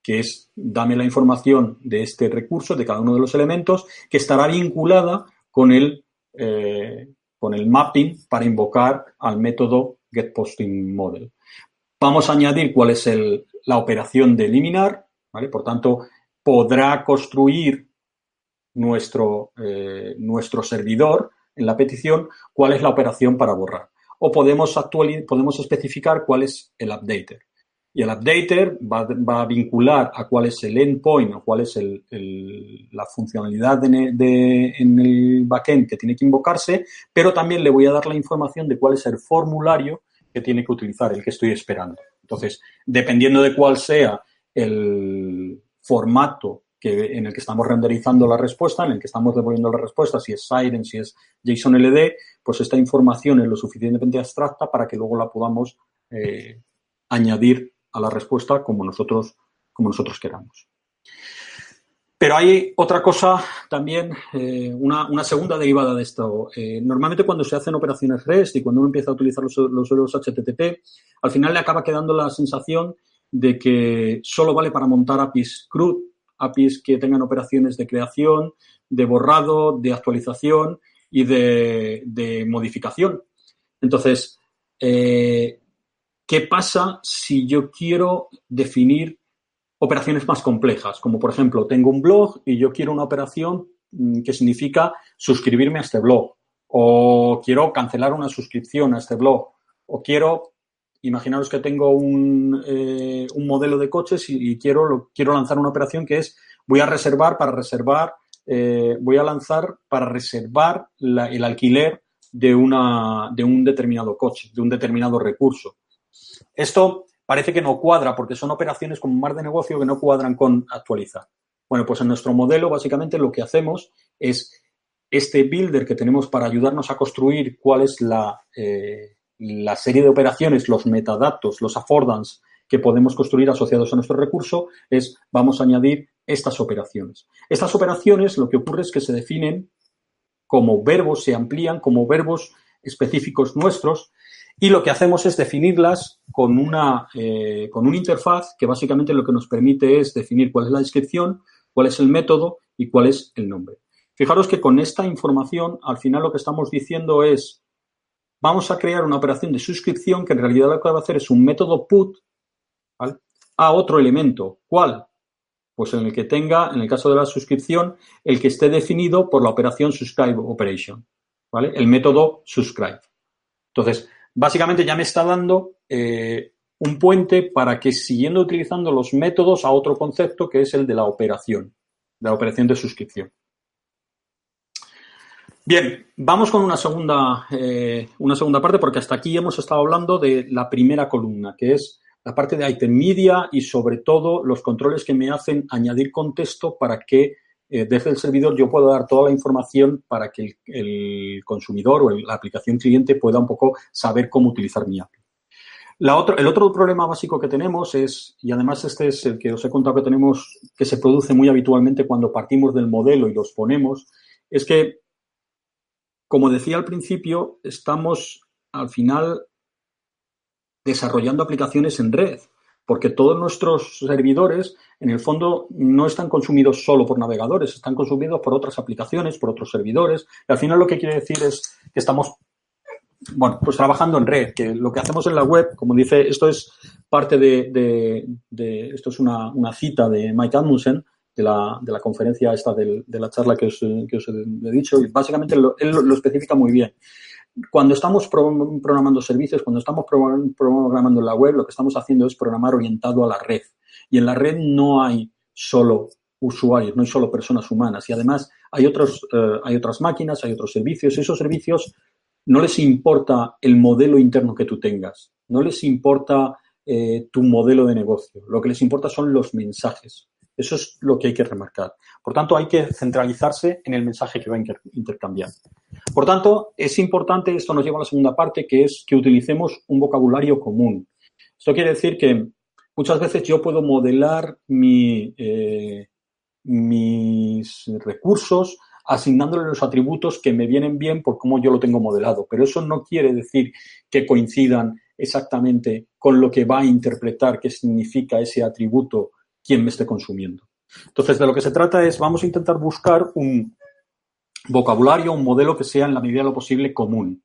que es dame la información de este recurso, de cada uno de los elementos, que estará vinculada con el, eh, con el mapping para invocar al método getPostingModel. Vamos a añadir cuál es el, la operación de eliminar, ¿vale? Por tanto, podrá construir nuestro, eh, nuestro servidor en la petición cuál es la operación para borrar. O podemos, podemos especificar cuál es el updater. Y el updater va, a vincular a cuál es el endpoint o cuál es el, la funcionalidad de, en el backend que tiene que invocarse, pero también le voy a dar la información de cuál es el formulario que tiene que utilizar, el que estoy esperando. Entonces, dependiendo de cuál sea el formato que, en el que estamos renderizando la respuesta, en el que estamos devolviendo la respuesta, si es Siren, si es JSON-LD, pues esta información es lo suficientemente abstracta para que luego la podamos eh, añadir a la respuesta como nosotros, como nosotros queramos. Pero hay otra cosa también, eh, una, segunda derivada de esto. Eh, normalmente cuando se hacen operaciones REST y cuando uno empieza a utilizar los, los suelos HTTP, al final le acaba quedando la sensación de que solo vale para montar APIs CRUD, APIs que tengan operaciones de creación, de borrado, de actualización y de, modificación. Entonces, eh, ¿qué pasa si yo quiero definir operaciones más complejas, como por ejemplo, tengo un blog y yo quiero una operación mm, que significa suscribirme a este blog, o quiero cancelar una suscripción a este blog, o quiero, imaginaros que tengo un, eh, un modelo de coches y, quiero, quiero lanzar una operación que es, voy a reservar para reservar, eh, voy a lanzar para reservar el alquiler de, una, de un determinado coche, de un determinado recurso. Esto parece que no cuadra porque son operaciones como más de negocio que no cuadran con actualizar. Bueno, pues en nuestro modelo básicamente lo que hacemos es este builder que tenemos para ayudarnos a construir cuál es la, eh, la serie de operaciones, los metadatos, los affordance que podemos construir asociados a nuestro recurso, es vamos a añadir estas operaciones. Estas operaciones lo que ocurre es que se definen como verbos, se amplían como verbos específicos nuestros y lo que hacemos es definirlas con una, eh, con una interfaz que básicamente lo que nos permite es definir cuál es la descripción, cuál es el método y cuál es el nombre. Fijaros que con esta información, al final lo que estamos diciendo es, vamos a crear una operación de suscripción que en realidad lo que va a hacer es un método put a otro elemento. ¿Cuál? Pues en el que tenga, en el caso de la suscripción, el que esté definido por la operación subscribe operation. ¿Vale? El método subscribe. Entonces, básicamente ya me está dando eh, un puente para que siguiendo utilizando los métodos a otro concepto que es el de la operación, de la operación de suscripción. Bien, vamos con una segunda, eh, una segunda parte porque hasta aquí hemos estado hablando de la primera columna, que es la parte de item media y sobre todo los controles que me hacen añadir contexto para que eh, desde el servidor yo puedo dar toda la información para que el, consumidor o la aplicación cliente pueda un poco saber cómo utilizar mi. La el otro problema básico que tenemos es, y además este es el que os he contado que tenemos, que se produce muy habitualmente cuando partimos del modelo y los ponemos, es que, como decía al principio, estamos al final desarrollando aplicaciones en red porque todos nuestros servidores, en el fondo, no están consumidos solo por navegadores, están consumidos por otras aplicaciones, por otros servidores. Y al final lo que quiere decir es que estamos, bueno, pues trabajando en red, que lo que hacemos en la web, como dice, esto es parte de, esto es una, cita de Mike Admussen, de la, de la conferencia esta de la charla que os, he dicho y básicamente él lo especifica muy bien. Cuando estamos programando servicios, cuando estamos programando la web, lo que estamos haciendo es programar orientado a la red. Y en la red no hay solo usuarios, no hay solo personas humanas. Y además hay, otros, eh, hay otras máquinas, hay otros servicios. Esos servicios no les importa el modelo interno que tú tengas, no les importa eh, tu modelo de negocio. Lo que les importa son los mensajes. Eso es lo que hay que remarcar. Por tanto, hay que centralizarse en el mensaje que va a intercambiar. Por tanto, es importante, esto nos lleva a la segunda parte, que es que utilicemos un vocabulario común. Esto quiere decir que muchas veces yo puedo modelar eh, mis recursos asignándole los atributos que me vienen bien por cómo yo lo tengo modelado. Pero eso no quiere decir que coincidan exactamente con lo que va a interpretar qué significa ese atributo quien me esté consumiendo. Entonces, de lo que se trata es, vamos a intentar buscar un vocabulario, un modelo que sea en la medida de lo posible común.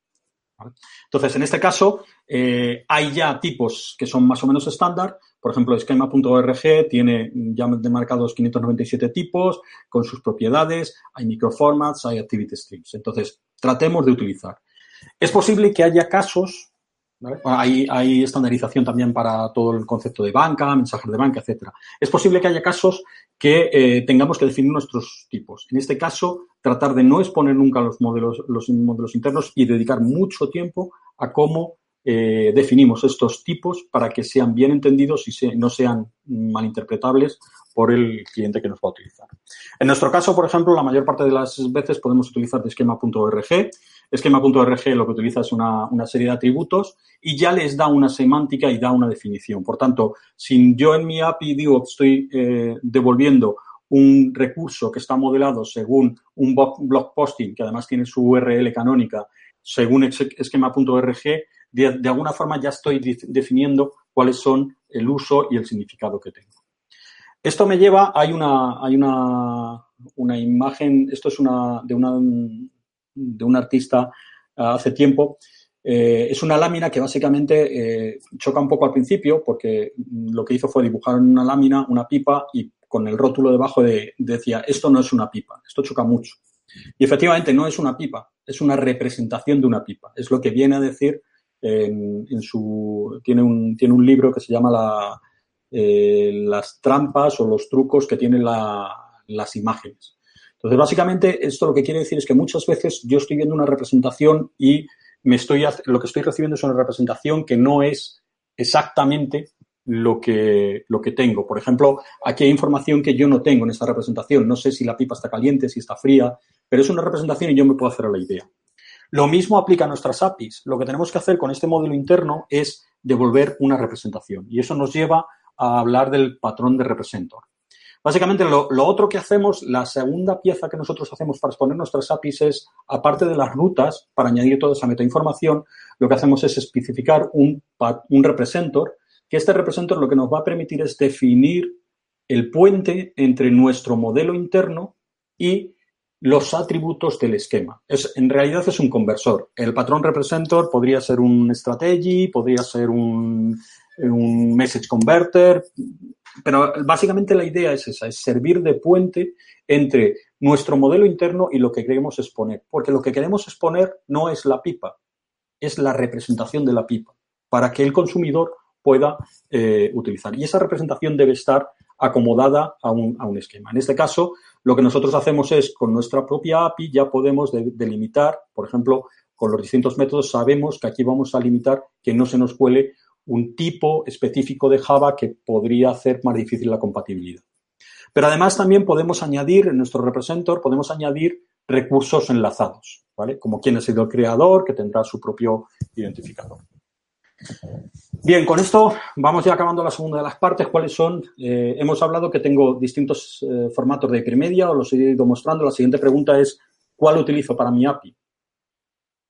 Entonces, en este caso, eh, hay ya tipos que son más o menos estándar. Por ejemplo, esquema.org tiene ya demarcados 597 tipos con sus propiedades, hay microformats, hay activity streams. Entonces, tratemos de utilizar. Es posible que haya casos hay, estandarización también para todo el concepto de banca, mensajes de banca, etcétera. Es posible que haya casos que eh, tengamos que definir nuestros tipos. En este caso, tratar de no exponer nunca los modelos, los modelos internos y dedicar mucho tiempo a cómo eh, definimos estos tipos para que sean bien entendidos y no sean malinterpretables por el cliente que nos va a utilizar. En nuestro caso, por ejemplo, la mayor parte de las veces podemos utilizar de esquema.org. Esquema.org lo que utiliza es una, serie de atributos y ya les da una semántica y da una definición. Por tanto, si yo en mi API digo que estoy eh, devolviendo un recurso que está modelado según un blog posting, que además tiene su URL canónica, según esquema.org, de, de, alguna forma ya estoy definiendo cuáles son el uso y el significado que tengo. Esto me lleva, hay una, hay una, una imagen, esto es una, de, una, de un artista hace tiempo, eh, es una lámina que básicamente eh, choca un poco al principio porque lo que hizo fue dibujar en una lámina una pipa y con el rótulo debajo de, decía, esto no es una pipa, esto choca mucho. Y efectivamente no es una pipa, es una representación de una pipa. Es lo que viene a decir en, su... Tiene un, tiene un libro que se llama la, eh, las trampas o los trucos que tienen las imágenes. Entonces, básicamente, esto lo que quiere decir es que muchas veces yo estoy viendo una representación y me estoy, lo que estoy recibiendo es una representación que no es exactamente lo que, lo que tengo. Por ejemplo, aquí hay información que yo no tengo en esta representación. No sé si la pipa está caliente, si está fría, pero es una representación y yo me puedo hacer la idea. Lo mismo aplica a nuestras APIs. Lo que tenemos que hacer con este modelo interno es devolver una representación. Y eso nos lleva a hablar del patrón de representor. Básicamente, lo, otro que hacemos, la segunda pieza que nosotros hacemos para exponer nuestras APIs es, aparte de las rutas, para añadir toda esa metainformación, lo que hacemos es especificar un, representor, que este representor lo que nos va a permitir es definir el puente entre nuestro modelo interno y los atributos del esquema. Es, en realidad es un conversor. El patrón representor podría ser un strategy, podría ser un message converter, pero básicamente la idea es esa, es servir de puente entre nuestro modelo interno y lo que queremos exponer, porque lo que queremos exponer no es la pipa, es la representación de la pipa, para que el consumidor pueda eh, utilizar. Y esa representación debe estar acomodada a un, a un, esquema. En este caso, lo que nosotros hacemos es, con nuestra propia API, ya podemos delimitar, por ejemplo, con los distintos métodos, sabemos que aquí vamos a limitar que no se nos cuele un tipo específico de Java que podría hacer más difícil la compatibilidad. Pero además también podemos añadir en nuestro representor, podemos añadir recursos enlazados, ¿vale? Como quién ha sido el creador, que tendrá su propio identificador. Bien, con esto vamos ya acabando la segunda de las partes. ¿Cuáles son? Eh, hemos hablado que tengo distintos eh, formatos de hipermedia, os los he ido mostrando. La siguiente pregunta es, ¿cuál utilizo para mi API?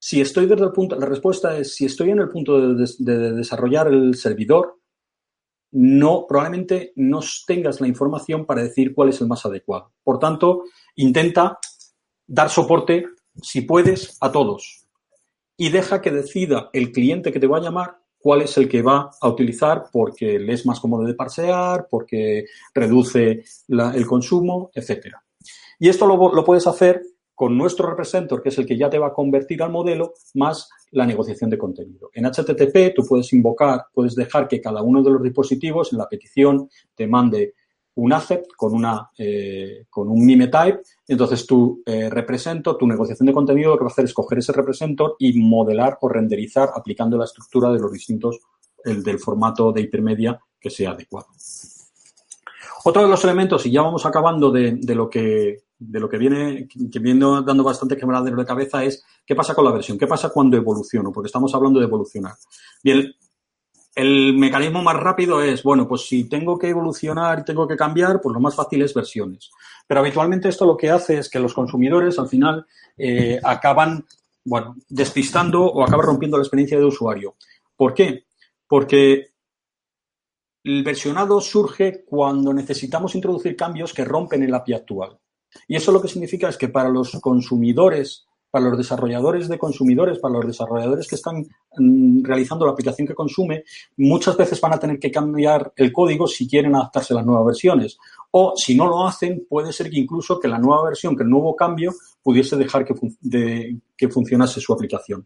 Si estoy desde el punto, la respuesta es si estoy en el punto de, desarrollar el servidor, no, probablemente no tengas la información para decir cuál es el más adecuado. Por tanto, intenta dar soporte, si puedes, a todos. Y deja que decida el cliente que te va a llamar cuál es el que va a utilizar porque le es más cómodo de parsear, porque reduce el consumo, etcétera. Y esto lo, lo, puedes hacer con nuestro representor, que es el que ya te va a convertir al modelo, más la negociación de contenido. En HTTP tú puedes invocar, puedes dejar que cada uno de los dispositivos en la petición te mande un accept con, una, eh, con un mime type. Entonces, tu eh, represento, tu negociación de contenido, lo que va a hacer es coger ese representor y modelar o renderizar aplicando la estructura de los distintos, el del formato de hipermedia que sea adecuado. Otro de los elementos, y ya vamos acabando de, de lo que de lo que viene, que viene dando bastante quebradero de cabeza es qué pasa con la versión, qué pasa cuando evoluciono, porque estamos hablando de evolucionar. Bien, el mecanismo más rápido es, bueno, pues si tengo que evolucionar y tengo que cambiar, pues lo más fácil es versiones. Pero habitualmente esto lo que hace es que los consumidores al final eh, acaban, bueno, despistando o acaban rompiendo la experiencia de usuario. ¿Por qué? Porque el versionado surge cuando necesitamos introducir cambios que rompen el API actual. Y eso lo que significa es que para los consumidores para los desarrolladores de consumidores, para los desarrolladores que están mm, realizando la aplicación que consume, muchas veces van a tener que cambiar el código si quieren adaptarse a las nuevas versiones. O si no lo hacen, puede ser que incluso que la nueva versión, que el nuevo cambio, pudiese dejar que, funcionase su aplicación.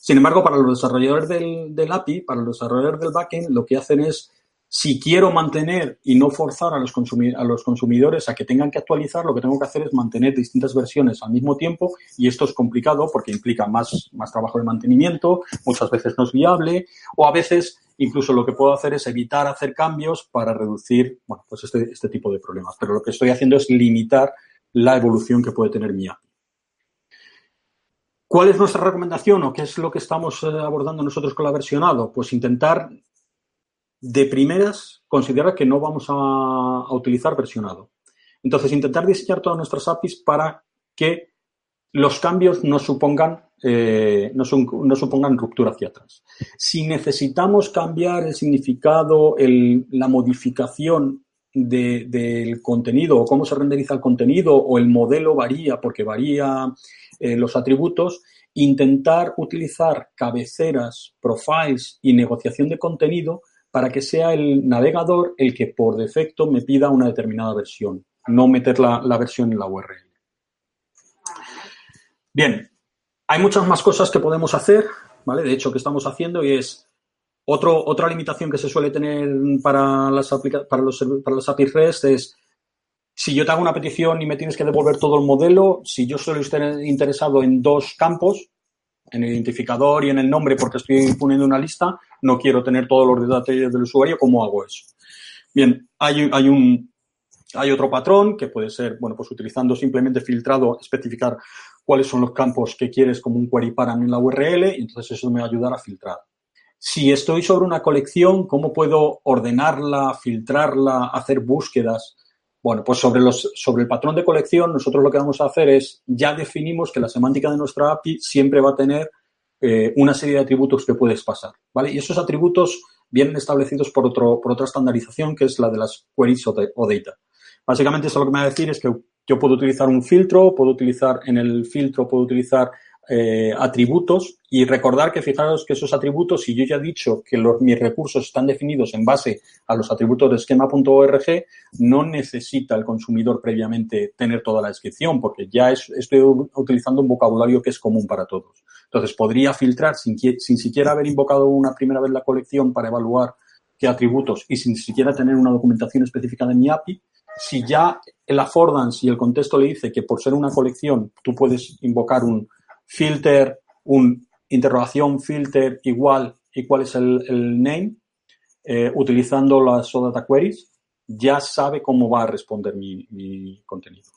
Sin embargo, para los desarrolladores del API, para los desarrolladores del backend, lo que hacen es si quiero mantener y no forzar a los, a los consumidores a que tengan que actualizar, lo que tengo que hacer es mantener distintas versiones al mismo tiempo y esto es complicado porque implica más, más trabajo de mantenimiento, muchas veces no es viable o a veces incluso lo que puedo hacer es evitar hacer cambios para reducir bueno, pues este, este tipo de problemas. Pero lo que estoy haciendo es limitar la evolución que puede tener mi API. ¿Cuál es nuestra recomendación o qué es lo que estamos eh, abordando nosotros con la versionado? Pues intentar de primeras considera que no vamos a, utilizar versionado. Entonces, intentar diseñar todas nuestras APIs para que los cambios no supongan, eh, no, supongan ruptura hacia atrás. Si necesitamos cambiar el significado, la modificación del contenido o cómo se renderiza el contenido o el modelo varía porque varía eh, los atributos, intentar utilizar cabeceras, profiles y negociación de contenido para que sea el navegador el que por defecto me pida una determinada versión, no meter la, versión en la URL. Bien, hay muchas más cosas que podemos hacer, ¿vale? De hecho, que estamos haciendo y es otro, otra limitación que se suele tener para las, para los, para las APIs REST es si yo te hago una petición y me tienes que devolver todo el modelo, si yo solo estoy interesado en dos campos, en el identificador y en el nombre porque estoy poniendo una lista, no quiero tener todos los detalles del usuario, ¿cómo hago eso? Bien, hay, hay un, hay otro patrón que puede ser, bueno, pues utilizando simplemente filtrado, especificar cuáles son los campos que quieres como un query param en la URL y entonces eso me va a ayudar a filtrar. Si estoy sobre una colección, ¿cómo puedo ordenarla, filtrarla, hacer búsquedas? Bueno, pues sobre, los, sobre el patrón de colección, nosotros lo que vamos a hacer es, ya definimos que la semántica de nuestra API siempre va a tener eh, una serie de atributos que puedes pasar, ¿vale? Y esos atributos vienen establecidos por, otro, por otra estandarización que es la de las queries o, o data. Básicamente eso lo que me va a decir es que yo puedo utilizar un filtro, puedo utilizar en el filtro, puedo utilizar eh, atributos y recordar que fijaros que esos atributos, si yo ya he dicho que los, mis recursos están definidos en base a los atributos de esquema.org, no necesita el consumidor previamente tener toda la descripción porque ya estoy utilizando un vocabulario que es común para todos. Entonces, podría filtrar sin, sin siquiera haber invocado una primera vez la colección para evaluar qué atributos y sin siquiera tener una documentación específica de mi API, si ya el affordance y el contexto le dice que por ser una colección tú puedes invocar un, filter, un interrogación filter igual y cuál es el, name, eh, utilizando las OData queries, ya sabe cómo va a responder mi, contenido,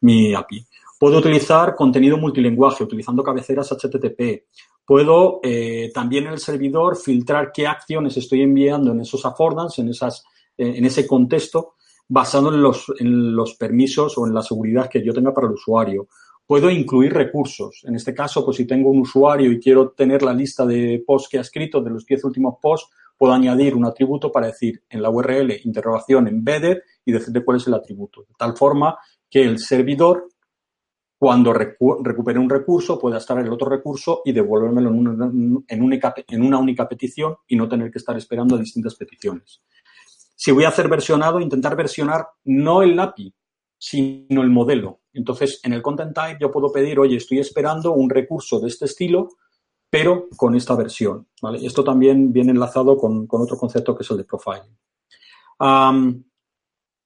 mi API. Puedo utilizar contenido multilingüe utilizando cabeceras HTTP. Puedo eh, también en el servidor filtrar qué acciones estoy enviando en esos affordance, en, esas, eh, en ese contexto, basado en los, en los permisos o en la seguridad que yo tenga para el usuario. Puedo incluir recursos. En este caso, pues si tengo un usuario y quiero tener la lista de posts que ha escrito, de los 10 últimos posts, puedo añadir un atributo para decir en la URL interrogación embedded y decirle cuál es el atributo. De tal forma que el servidor cuando recupere un recurso pueda estar el otro recurso y devolvérmelo en una, en, una, en una única petición y no tener que estar esperando a distintas peticiones. Si voy a hacer versionado, intentar versionar no el API, sino el modelo. Entonces, en el content type yo puedo pedir, oye, estoy esperando un recurso de este estilo, pero con esta versión. Esto también viene enlazado con, otro concepto que es el de profiling.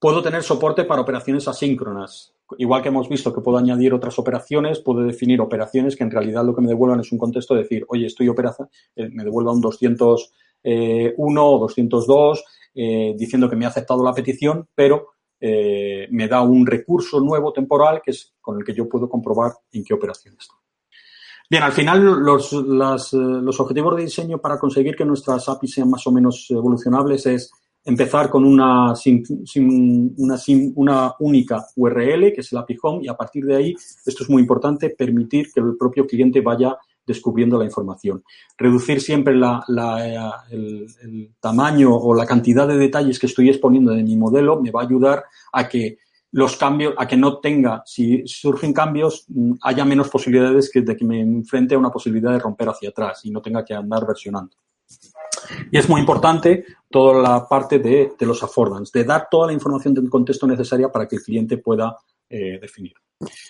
puedo tener soporte para operaciones asíncronas. Igual que hemos visto que puedo añadir otras operaciones, puedo definir operaciones que en realidad lo que me devuelvan es un contexto de decir, oye, estoy operando, eh, me devuelva un 201 eh, o 202 eh, diciendo que me ha aceptado la petición, pero eh, me da un recurso nuevo temporal que es con el que yo puedo comprobar en qué operación está. Bien, al final los, eh, los, objetivos de diseño para conseguir que nuestras APIs sean más o menos evolucionables es empezar con una, una, una, única URL, que es el API Home, y a partir de ahí, esto es muy importante, permitir que el propio cliente vaya descubriendo la información. Reducir siempre eh, el, tamaño o la cantidad de detalles que estoy exponiendo de mi modelo me va a ayudar a que los cambios, a que no tenga, si surgen cambios, mm, haya menos posibilidades de que me enfrente a una posibilidad de romper hacia atrás y no tenga que andar versionando. Y es muy importante toda la parte de, los affordance, de dar toda la información del contexto necesaria para que el cliente pueda eh, definir.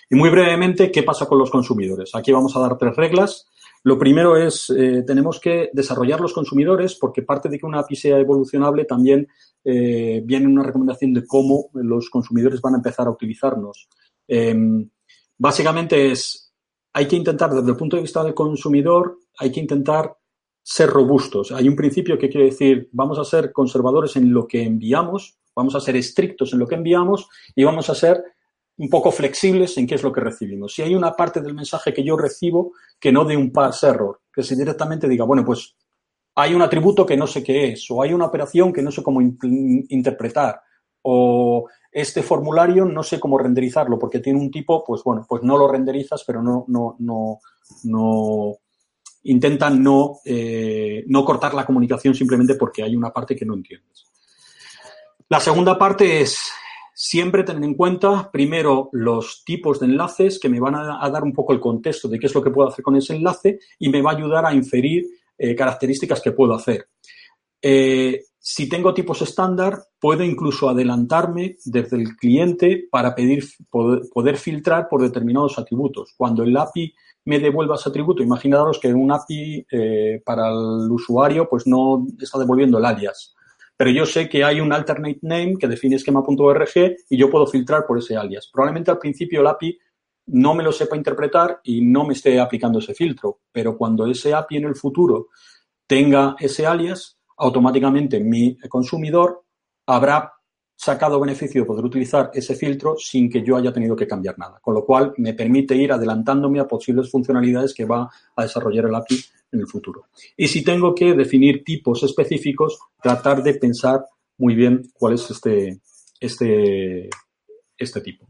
Y muy brevemente, ¿qué pasa con los consumidores? Aquí vamos a dar tres reglas. Lo primero es, eh, tenemos que desarrollar los consumidores porque parte de que una API sea evolucionable también eh, viene una recomendación de cómo los consumidores van a empezar a utilizarnos. Em, básicamente es, hay que intentar, desde el punto de vista del consumidor, hay que intentar ser robustos. Hay un principio que quiere decir, vamos a ser conservadores en lo que enviamos, vamos a ser estrictos en lo que enviamos y vamos a ser un poco flexibles en qué es lo que recibimos. Si hay una parte del mensaje que yo recibo que no dé un pass error, que si directamente diga, bueno, pues hay un atributo que no sé qué es, o hay una operación que no sé cómo interpretar, o este formulario no sé cómo renderizarlo porque tiene un tipo, pues bueno, pues no lo renderizas, pero no, no, no, no intentan no, eh, no cortar la comunicación simplemente porque hay una parte que no entiendes. La segunda parte es siempre tener en cuenta primero los tipos de enlaces que me van a, dar un poco el contexto de qué es lo que puedo hacer con ese enlace y me va a ayudar a inferir eh, características que puedo hacer. Eh, si tengo tipos estándar, puedo incluso adelantarme desde el cliente para pedir, poder, filtrar por determinados atributos. Cuando el API me devuelva ese atributo, imaginaros que un API eh, para el usuario pues no está devolviendo el alias pero yo sé que hay un alternate name que define esquema.org y yo puedo filtrar por ese alias. Probablemente al principio el API no me lo sepa interpretar y no me esté aplicando ese filtro, pero cuando ese API en el futuro tenga ese alias, automáticamente mi consumidor habrá sacado beneficio de poder utilizar ese filtro sin que yo haya tenido que cambiar nada, con lo cual me permite ir adelantándome a posibles funcionalidades que va a desarrollar el API en el futuro. Y si tengo que definir tipos específicos, tratar de pensar muy bien cuál es este, este, este tipo.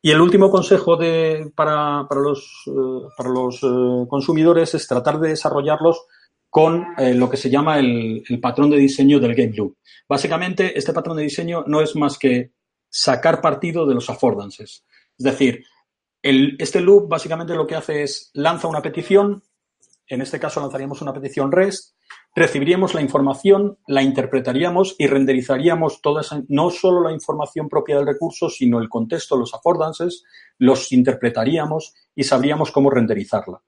Y el último consejo de, para, para, los, eh, para los eh, consumidores es tratar de desarrollarlos con eh, lo que se llama el, el, patrón de diseño del Game Loop. Básicamente, este patrón de diseño no es más que sacar partido de los affordances. Es decir, el, este loop básicamente lo que hace es lanza una petición, en este caso lanzaríamos una petición REST, recibiríamos la información, la interpretaríamos y renderizaríamos toda no solo la información propia del recurso, sino el contexto, los affordances, los interpretaríamos y sabríamos cómo renderizarla.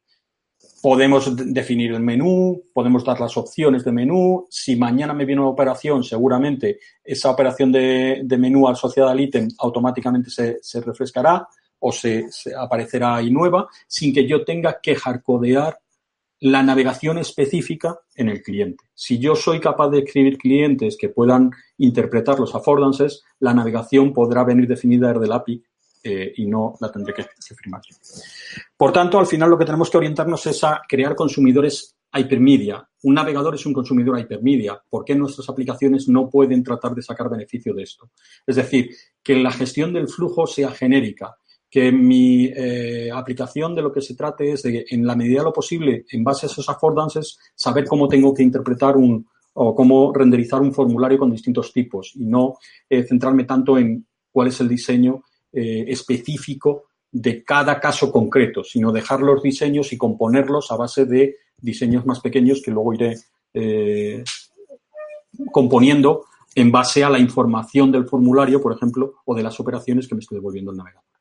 Podemos definir el menú, podemos dar las opciones de menú. Si mañana me viene una operación, seguramente esa operación de, menú asociada al ítem automáticamente se, refrescará o se, se, aparecerá ahí nueva sin que yo tenga que hardcodear la navegación específica en el cliente. Si yo soy capaz de escribir clientes que puedan interpretar los affordances, la navegación podrá venir definida desde el API eh, y no la tendré que, firmar yo. Por tanto, al final lo que tenemos que orientarnos es a crear consumidores hypermedia. Un navegador es un consumidor hypermedia. ¿Por qué nuestras aplicaciones no pueden tratar de sacar beneficio de esto? Es decir, que la gestión del flujo sea genérica, que mi eh, aplicación de lo que se trate es de, en la medida de lo posible, en base a esos affordances, saber cómo tengo que interpretar un o cómo renderizar un formulario con distintos tipos y no eh, centrarme tanto en cuál es el diseño eh, específico de cada caso concreto, sino dejar los diseños y componerlos a base de diseños más pequeños que luego iré componiendo en base a la información del formulario, por ejemplo, o de las operaciones que me estoy devolviendo el navegador.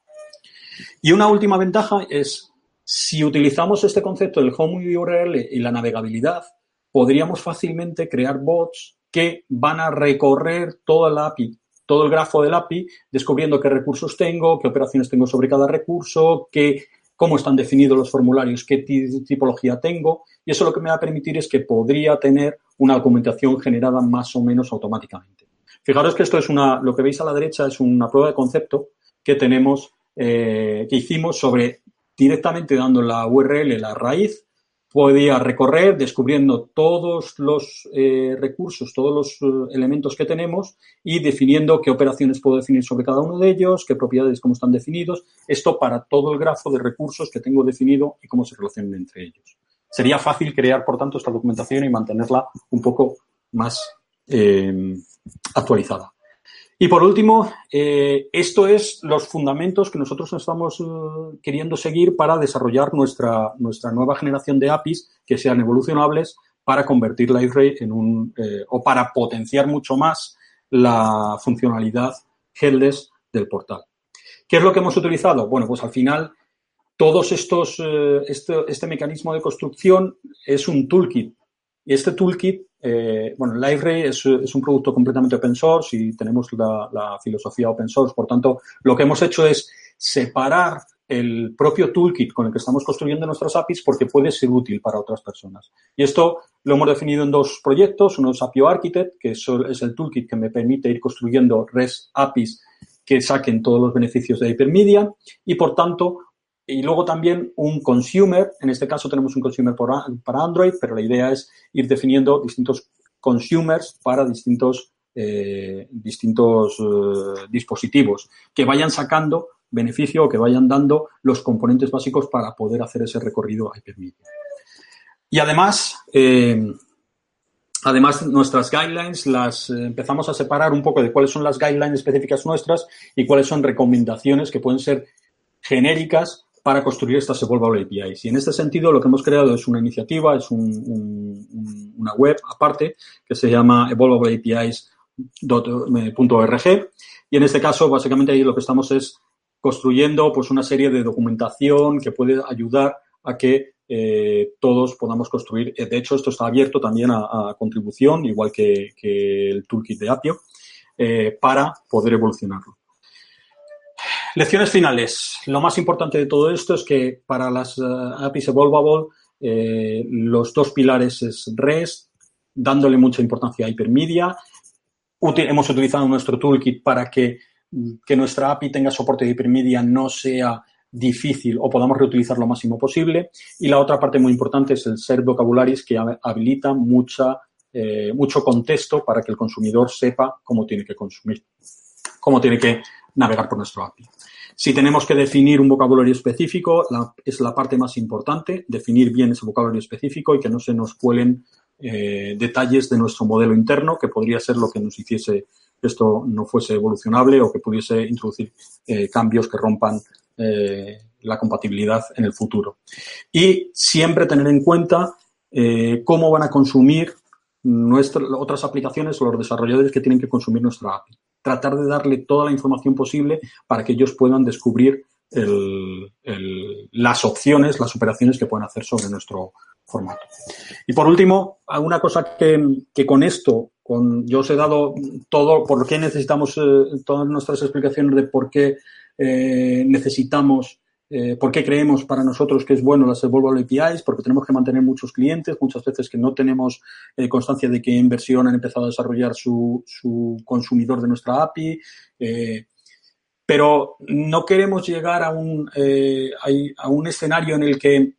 Y una última ventaja es, si utilizamos este concepto del home URL y la navegabilidad, podríamos fácilmente crear bots que van a recorrer toda la API todo el grafo del API, descubriendo qué recursos tengo, qué operaciones tengo sobre cada recurso, qué, cómo están definidos los formularios, qué tipología tengo. Y eso lo que me va a permitir es que podría tener una documentación generada más o menos automáticamente. Fijaros que esto es una, lo que veis a la derecha es una prueba de concepto que tenemos, eh, que hicimos sobre directamente dando la URL, la raíz, podía recorrer descubriendo todos los eh, recursos, todos los eh, elementos que tenemos y definiendo qué operaciones puedo definir sobre cada uno de ellos, qué propiedades, cómo están definidos. Esto para todo el grafo de recursos que tengo definido y cómo se relacionan entre ellos. Sería fácil crear, por tanto, esta documentación y mantenerla un poco más actualizada. Y por último, eh, esto es los fundamentos que nosotros estamos eh, queriendo seguir para desarrollar nuestra, nuestra nueva generación de APIs que sean evolucionables para convertir LiveRay en un, eh, o para potenciar mucho más la funcionalidad headless del portal. ¿Qué es lo que hemos utilizado? Bueno, pues al final todos estos, este, este mecanismo de construcción es un toolkit. Y este toolkit eh, bueno, LiveRay es, un producto completamente open source y tenemos la, filosofía open source. Por tanto, lo que hemos hecho es separar el propio toolkit con el que estamos construyendo nuestras APIs porque puede ser útil para otras personas. Y esto lo hemos definido en dos proyectos. Uno es Apio Architect, que es, el toolkit que me permite ir construyendo REST APIs que saquen todos los beneficios de Hypermedia y, por tanto, y luego también un consumer, en este caso tenemos un consumer para Android, pero la idea es ir definiendo distintos consumers para distintos, eh, distintos eh, dispositivos que vayan sacando beneficio o que vayan dando los componentes básicos para poder hacer ese recorrido a. Y además, eh, además nuestras guidelines las empezamos a separar un poco de cuáles son las guidelines específicas nuestras y cuáles son recomendaciones que pueden ser genéricas para construir estas Evolvable APIs. Y en este sentido, lo que hemos creado es una iniciativa, es una web aparte que se llama evolvableapis.org. Y en este caso, básicamente ahí lo que estamos es construyendo pues una serie de documentación que puede ayudar a que eh, todos podamos construir. De hecho, esto está abierto también a, contribución, igual que, el toolkit de Apio, eh, para poder evolucionarlo. Lecciones finales. Lo más importante de todo esto es que para las eh, APIs Evolvable eh, los dos pilares es REST, dándole mucha importancia a Hypermedia. hemos utilizado nuestro toolkit para que, que nuestra API tenga soporte de Hypermedia no sea difícil o podamos reutilizar lo máximo posible. Y la otra parte muy importante es el ser vocabularies que habilita mucha, eh, mucho contexto para que el consumidor sepa cómo tiene que consumir, cómo tiene que navegar por nuestro API. Si tenemos que definir un vocabulario específico, es la parte más importante, definir bien ese vocabulario específico y que no se nos cuelen eh, detalles de nuestro modelo interno, que podría ser lo que nos hiciese esto no fuese evolucionable o que pudiese introducir eh, cambios que rompan eh, la compatibilidad en el futuro. Y siempre tener en cuenta cómo van a consumir nuestras otras aplicaciones o los desarrolladores que tienen que consumir nuestra API tratar de darle toda la información posible para que ellos puedan descubrir las opciones, las operaciones que pueden hacer sobre nuestro formato. Y por último, una cosa que, con esto, con, yo os he dado todo, por qué necesitamos eh, todas nuestras explicaciones de por qué eh, necesitamos eh, ¿Por qué creemos para nosotros que es bueno las Evolvable APIs? Porque tenemos que mantener muchos clientes, muchas veces que no tenemos eh, constancia de qué inversión han empezado a desarrollar su, consumidor de nuestra API. Eh, pero no queremos llegar a un, a un escenario en el que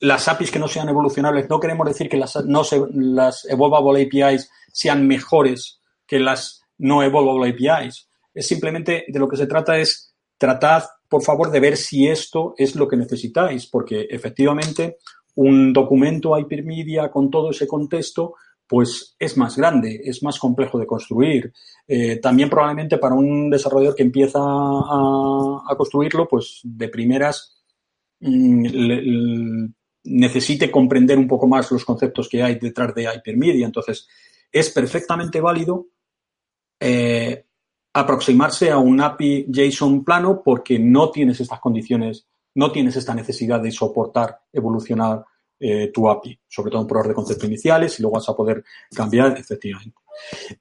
las APIs que no sean evolucionables, no queremos decir que las, no las Evolvable APIs sean mejores que las no Evolvable APIs. Es simplemente de lo que se trata es tratar por favor, de ver si esto es lo que necesitáis, porque efectivamente un documento Hypermedia con todo ese contexto pues es más grande, es más complejo de construir. Eh, también probablemente para un desarrollador que empieza a, construirlo, pues de primeras mm, necesite comprender un poco más los conceptos que hay detrás de Hypermedia. Entonces, es perfectamente válido eh, aproximarse a un API JSON plano porque no tienes estas condiciones, no tienes esta necesidad de soportar, evolucionar eh, tu API, sobre todo en pruebas de concepto iniciales y luego vas a poder cambiar, efectivamente.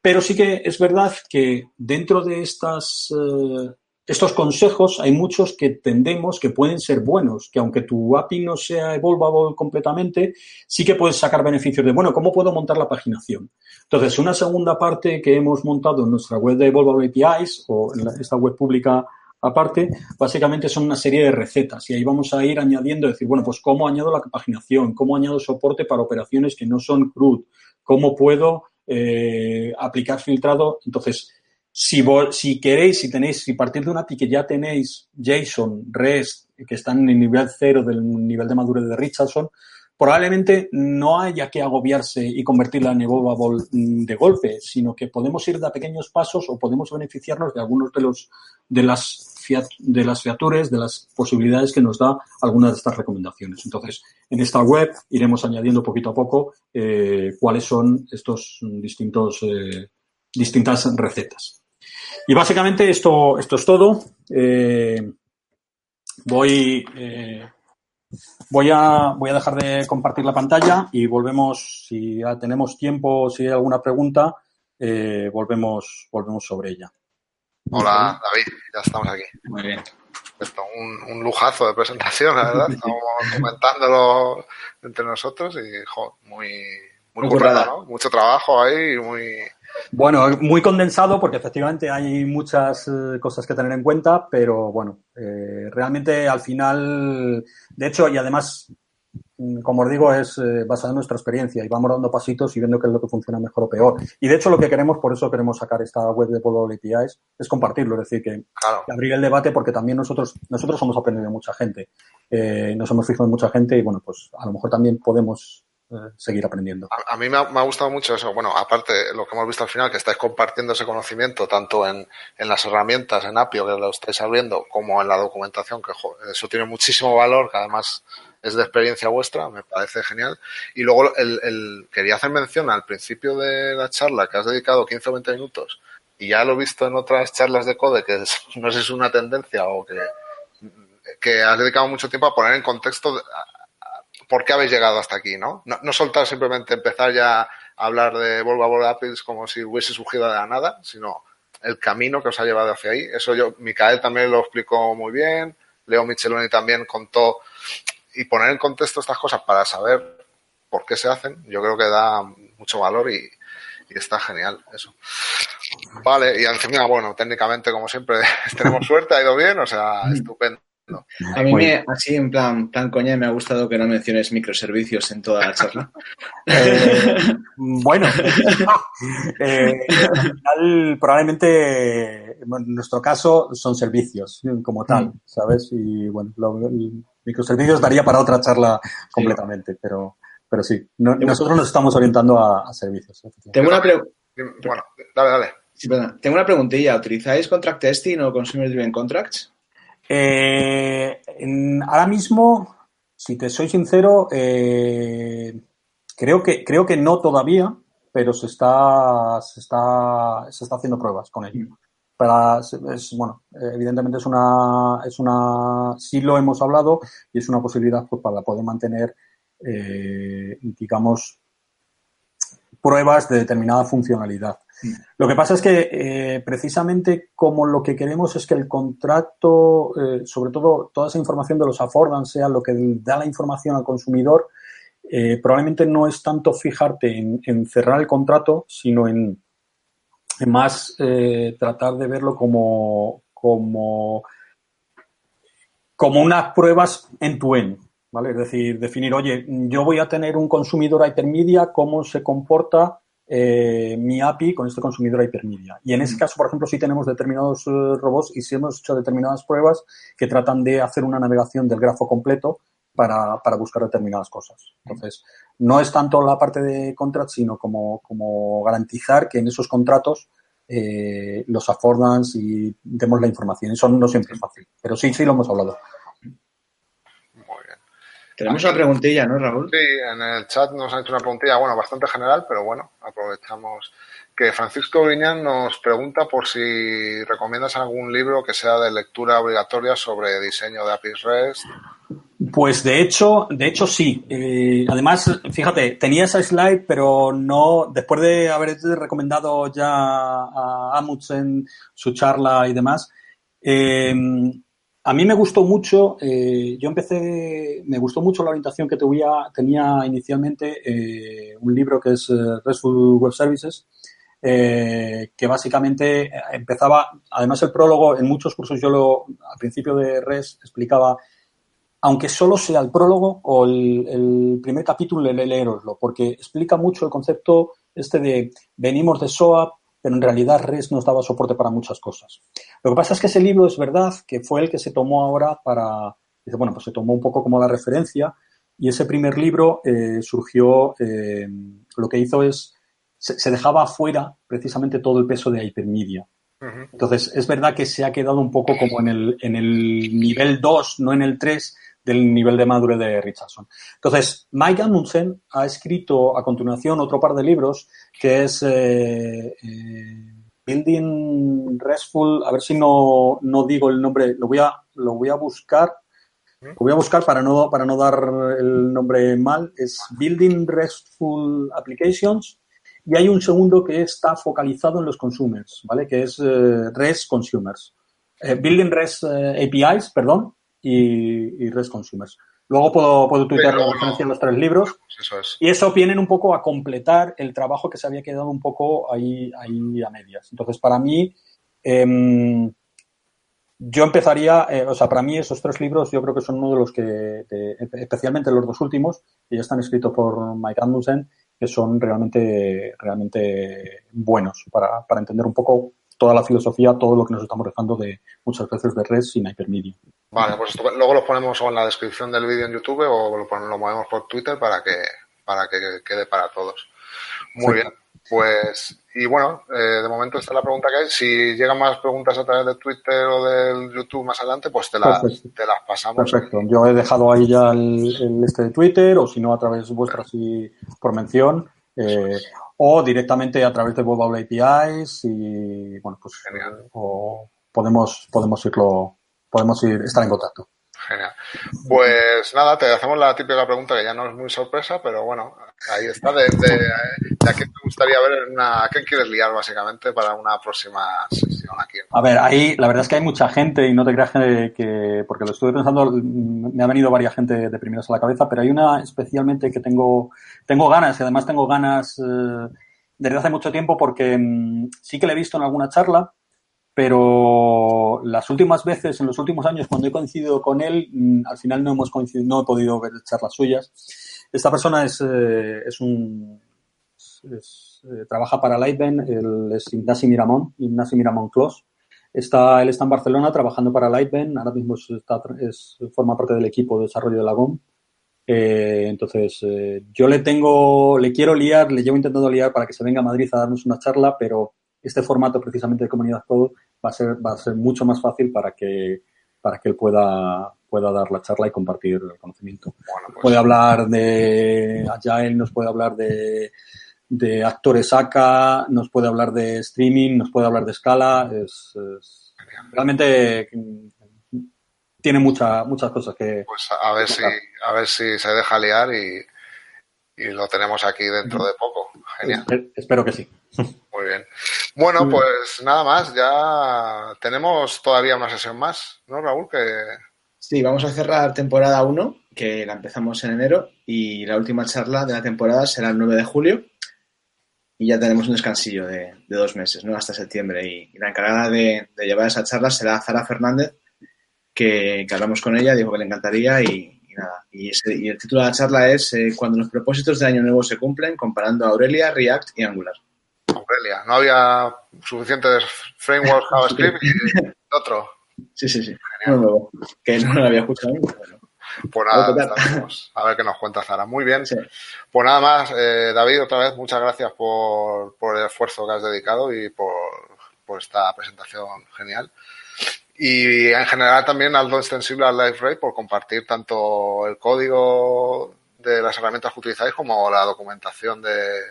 Pero sí que es verdad que dentro de estas eh, estos consejos hay muchos que tendemos que pueden ser buenos, que aunque tu API no sea evolvable completamente, sí que puedes sacar beneficios de, bueno, ¿cómo puedo montar la paginación? Entonces, una segunda parte que hemos montado en nuestra web de Evolvable APIs o en esta web pública aparte, básicamente son una serie de recetas y ahí vamos a ir añadiendo, decir, bueno, pues cómo añado la paginación, cómo añado soporte para operaciones que no son CRUD, cómo puedo eh, aplicar filtrado. Entonces, si, si queréis, si tenéis, si partir de una API que ya tenéis JSON, REST, que están en el nivel cero del nivel de madurez de Richardson, probablemente no haya que agobiarse y convertirla en evolvable de golpe, sino que podemos ir de pequeños pasos o podemos beneficiarnos de algunos de los de las de las features, de las posibilidades que nos da algunas de estas recomendaciones. Entonces, en esta web iremos añadiendo poquito a poco eh, cuáles son estos distintos eh, distintas recetas. Y básicamente esto, esto es todo. Eh, voy, eh, voy, a, voy a dejar de compartir la pantalla y volvemos, si ya tenemos tiempo, si hay alguna pregunta, eh, volvemos, volvemos sobre ella. Hola, David, ya estamos aquí. Muy bien. Esto, un, un, lujazo de presentación, la verdad. Estamos comentándolo entre nosotros y muy, muy, muy ¿no? Mucho trabajo ahí y muy, bueno, muy condensado porque efectivamente hay muchas eh, cosas que tener en cuenta, pero bueno, eh, realmente al final, de hecho, y además, mm, como os digo, es eh, basado en nuestra experiencia y vamos dando pasitos y viendo qué es lo que funciona mejor o peor. Y de hecho lo que queremos, por eso queremos sacar esta web de Polo APIs, es compartirlo, es decir, que, abrir el debate porque también nosotros, nosotros hemos aprendido de mucha gente, nos hemos fijado en mucha gente y bueno, pues a lo mejor también podemos eh, seguir aprendiendo. A, mí me ha, gustado mucho eso. Bueno, aparte, lo que hemos visto al final, que estáis compartiendo ese conocimiento tanto en, en las herramientas, en Apio, que lo estáis abriendo, como en la documentación, que eso tiene muchísimo valor, que además es de experiencia vuestra, me parece genial. Y luego el, el, quería hacer mención al principio de la charla que has dedicado 15 o 20 minutos y ya lo he visto en otras charlas de code que no sé si es una tendencia o que, que has dedicado mucho tiempo a poner en contexto por qué habéis llegado hasta aquí, ¿no? No, soltar simplemente empezar ya a hablar de Volvo a Volvo como si hubiese surgido de la nada, sino el camino que os ha llevado hacia ahí. Eso yo, Micael también lo explicó muy bien, Leo Micheloni también contó y poner en contexto estas cosas para saber por qué se hacen, yo creo que da mucho valor y, está genial eso. Vale, y encima, bueno, técnicamente, como siempre, tenemos suerte, ha ido bien, o sea, estupendo. A mí, me, así en plan, plan coña, me ha gustado que no menciones microservicios en toda la charla. Eh, bueno, eh, probablemente en nuestro caso son servicios como tal, mm. ¿sabes? Y bueno, microservicios daría para otra charla completamente, pero, pero sí, nosotros nos estamos orientando a, servicios. Tengo una pregunta. Bueno, dale, dale. tengo una preguntilla. ¿Utilizáis contract testing o consumer driven contracts? Eh, ahora mismo, si te soy sincero, eh, creo, que, creo que no todavía, pero se está, se está, se está haciendo pruebas con ello. Bueno, evidentemente es una, es una, sí lo hemos hablado y es una posibilidad pues, para poder mantener, eh, digamos, pruebas de determinada funcionalidad. Lo que pasa es que eh, precisamente como lo que queremos es que el contrato, eh, sobre todo toda esa información de los affordance, sea lo que da la información al consumidor, eh, probablemente no es tanto fijarte en, cerrar el contrato, sino en, más tratar de verlo como, como, como unas pruebas en tu end. ¿Vale? Es decir, definir, oye, yo voy a tener un consumidor hypermedia, cómo se comporta eh, mi API con este consumidor hypermedia. Y en ese caso, por ejemplo, sí tenemos determinados eh, robots y sí hemos hecho determinadas pruebas que tratan de hacer una navegación del grafo completo para, para buscar determinadas cosas. Entonces, no es tanto la parte de contract, sino como, como garantizar que en esos contratos eh, los affordance y demos la información. Eso no siempre es fácil, pero sí, sí lo hemos hablado. Tenemos una preguntilla, ¿no, Raúl? Sí, en el chat nos han hecho una preguntilla, bueno, bastante general, pero bueno, aprovechamos que Francisco Viñán nos pregunta por si recomiendas algún libro que sea de lectura obligatoria sobre diseño de APIs REST. Pues de hecho, de hecho sí. Eh, además, fíjate, tenía esa slide, pero no, después de haber recomendado ya a Amundsen su charla y demás, eh, a mí me gustó mucho, eh, yo empecé, me gustó mucho la orientación que tenía inicialmente un libro que es RESTful Web Services, eh, que básicamente empezaba, además el prólogo, en muchos cursos yo lo, al principio de RES explicaba, aunque solo sea el prólogo o el, primer capítulo, leeroslo, porque explica mucho el concepto este de venimos de SOAP, pero en realidad RES no daba soporte para muchas cosas. Lo que pasa es que ese libro es verdad que fue el que se tomó ahora para, dice, bueno, pues se tomó un poco como la referencia y ese primer libro eh, surgió, eh, lo que hizo es se, dejaba afuera precisamente todo el peso de Hypermedia. Entonces, es verdad que se ha quedado un poco como en el, en el nivel 2, no en el 3 del nivel de madurez de Richardson. Entonces, Mike Amundsen ha escrito a continuación otro par de libros que es eh, eh, Building Restful, a ver si no, no, digo el nombre, lo voy a, lo voy a buscar. Lo voy a buscar para no, para no dar el nombre mal. Es Building Restful Applications y hay un segundo que está focalizado en los consumers, ¿vale? Que es eh, REST Consumers. Eh, building REST eh, APIs, perdón, y, REST Consumers. Luego puedo, puedo tuitear la referencia en los tres libros. Pues y eso vienen un poco a completar el trabajo que se había quedado un poco ahí, ahí a medias. Entonces, para mí, em, yo empezaría, o sea, para mí esos tres libros yo creo que son uno de los que, especialmente los dos últimos, que ya están escritos por Mike Amundsen, que son realmente, realmente buenos para, para entender un poco toda la filosofía, todo lo que nos estamos dejando de muchas veces de red sin hypermedia. Vale, pues luego lo ponemos en la descripción del vídeo en YouTube o lo, lo movemos por Twitter para que, para que quede para todos. Muy bien. Pues, y bueno, eh, de momento esta es la pregunta que hay. Si llegan más preguntas a través de Twitter o del YouTube más adelante, pues te, las pasamos. Perfecto. Yo he dejado ahí ya el, este de Twitter o si no a través vuestra así por mención. Eh, o directamente a través de Web APIs y bueno, pues Genial. o podemos, podemos irlo, podemos ir, estar en contacto. Genial. Pues nada, te hacemos la típica pregunta que ya no es muy sorpresa, pero bueno, ahí está. De, de, a qué te gustaría ver, en una, qué quieres liar básicamente para una próxima sesión aquí? A ver, ahí la verdad es que hay mucha gente y no te creas que, porque lo estuve pensando, me ha venido varias gente de primeras a la cabeza, pero hay una especialmente que tengo, tengo ganas y además tengo ganas eh, desde hace mucho tiempo porque mm, sí que le he visto en alguna charla pero las últimas veces, en los últimos años, cuando he coincidido con él, mm, al final no hemos coincidido, no he podido ver charlas suyas. Esta persona es, eh, es un es, eh, trabaja para Lightben, él es Ignasi Miramón, Ignasi Miramón Clos. Está, él está en Barcelona trabajando para Lightben, ahora mismo está, es, forma parte del equipo de desarrollo de Lagom. Eh, entonces, eh, yo le tengo, le quiero liar, le llevo intentando liar para que se venga a Madrid a darnos una charla, pero este formato precisamente de comunidad code va a ser, va a ser mucho más fácil para que, para que él pueda, pueda dar la charla y compartir el conocimiento. Pues puede hablar de Agile, nos puede hablar de, de actores ACA, nos puede hablar de streaming, nos puede hablar de escala. Es, realmente tiene mucha, muchas cosas que. Pues a ver si, a ver si se deja liar y, y lo tenemos aquí dentro de poco. Genial. Espero que sí. Muy bien. Bueno, pues nada más, ya tenemos todavía una sesión más, ¿no, Raúl? Que... Sí, vamos a cerrar temporada 1, que la empezamos en enero, y la última charla de la temporada será el 9 de julio, y ya tenemos un descansillo de, dos meses, ¿no? Hasta septiembre. Y, la encargada de, llevar esa charla será Zara Fernández, que, hablamos con ella, dijo que le encantaría y, nada. Y, el título de la charla es eh, Cuando los propósitos de Año Nuevo se cumplen, comparando a Aurelia, React y Angular. Aurelia. No había suficientes frameworks JavaScript y otro. Sí, sí, sí. nuevo, que no lo había escuchado. Pues nada, a ver qué nos cuenta Zara. Muy bien. Pues nada más, eh, David, otra vez muchas gracias por, por, el esfuerzo que has dedicado y por, por esta presentación genial. Y en general también algo extensible al LiveRay por compartir tanto el código de las herramientas que utilizáis como la documentación de,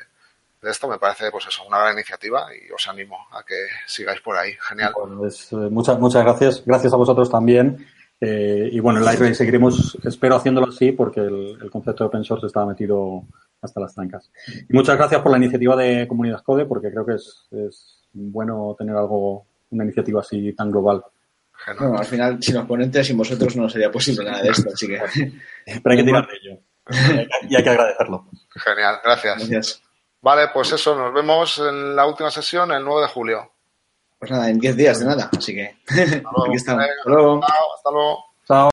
de esto me parece pues eso una gran iniciativa y os animo a que sigáis por ahí genial pues, eh, muchas muchas gracias gracias a vosotros también eh, y bueno el Lightray seguiremos espero haciéndolo así porque el, concepto de open source está metido hasta las trancas y muchas gracias por la iniciativa de Comunidad Code porque creo que es, es bueno tener algo una iniciativa así tan global bueno, al final, sin los ponentes, sin vosotros no sería posible nada de esto, así que... Pero hay que tirar de ello. y hay que agradecerlo. Genial, gracias. Gracias. Vale, pues eso, nos vemos en la última sesión el 9 de julio. Pues nada, en 10 días de nada, así que hasta luego. Hasta luego. Hasta luego.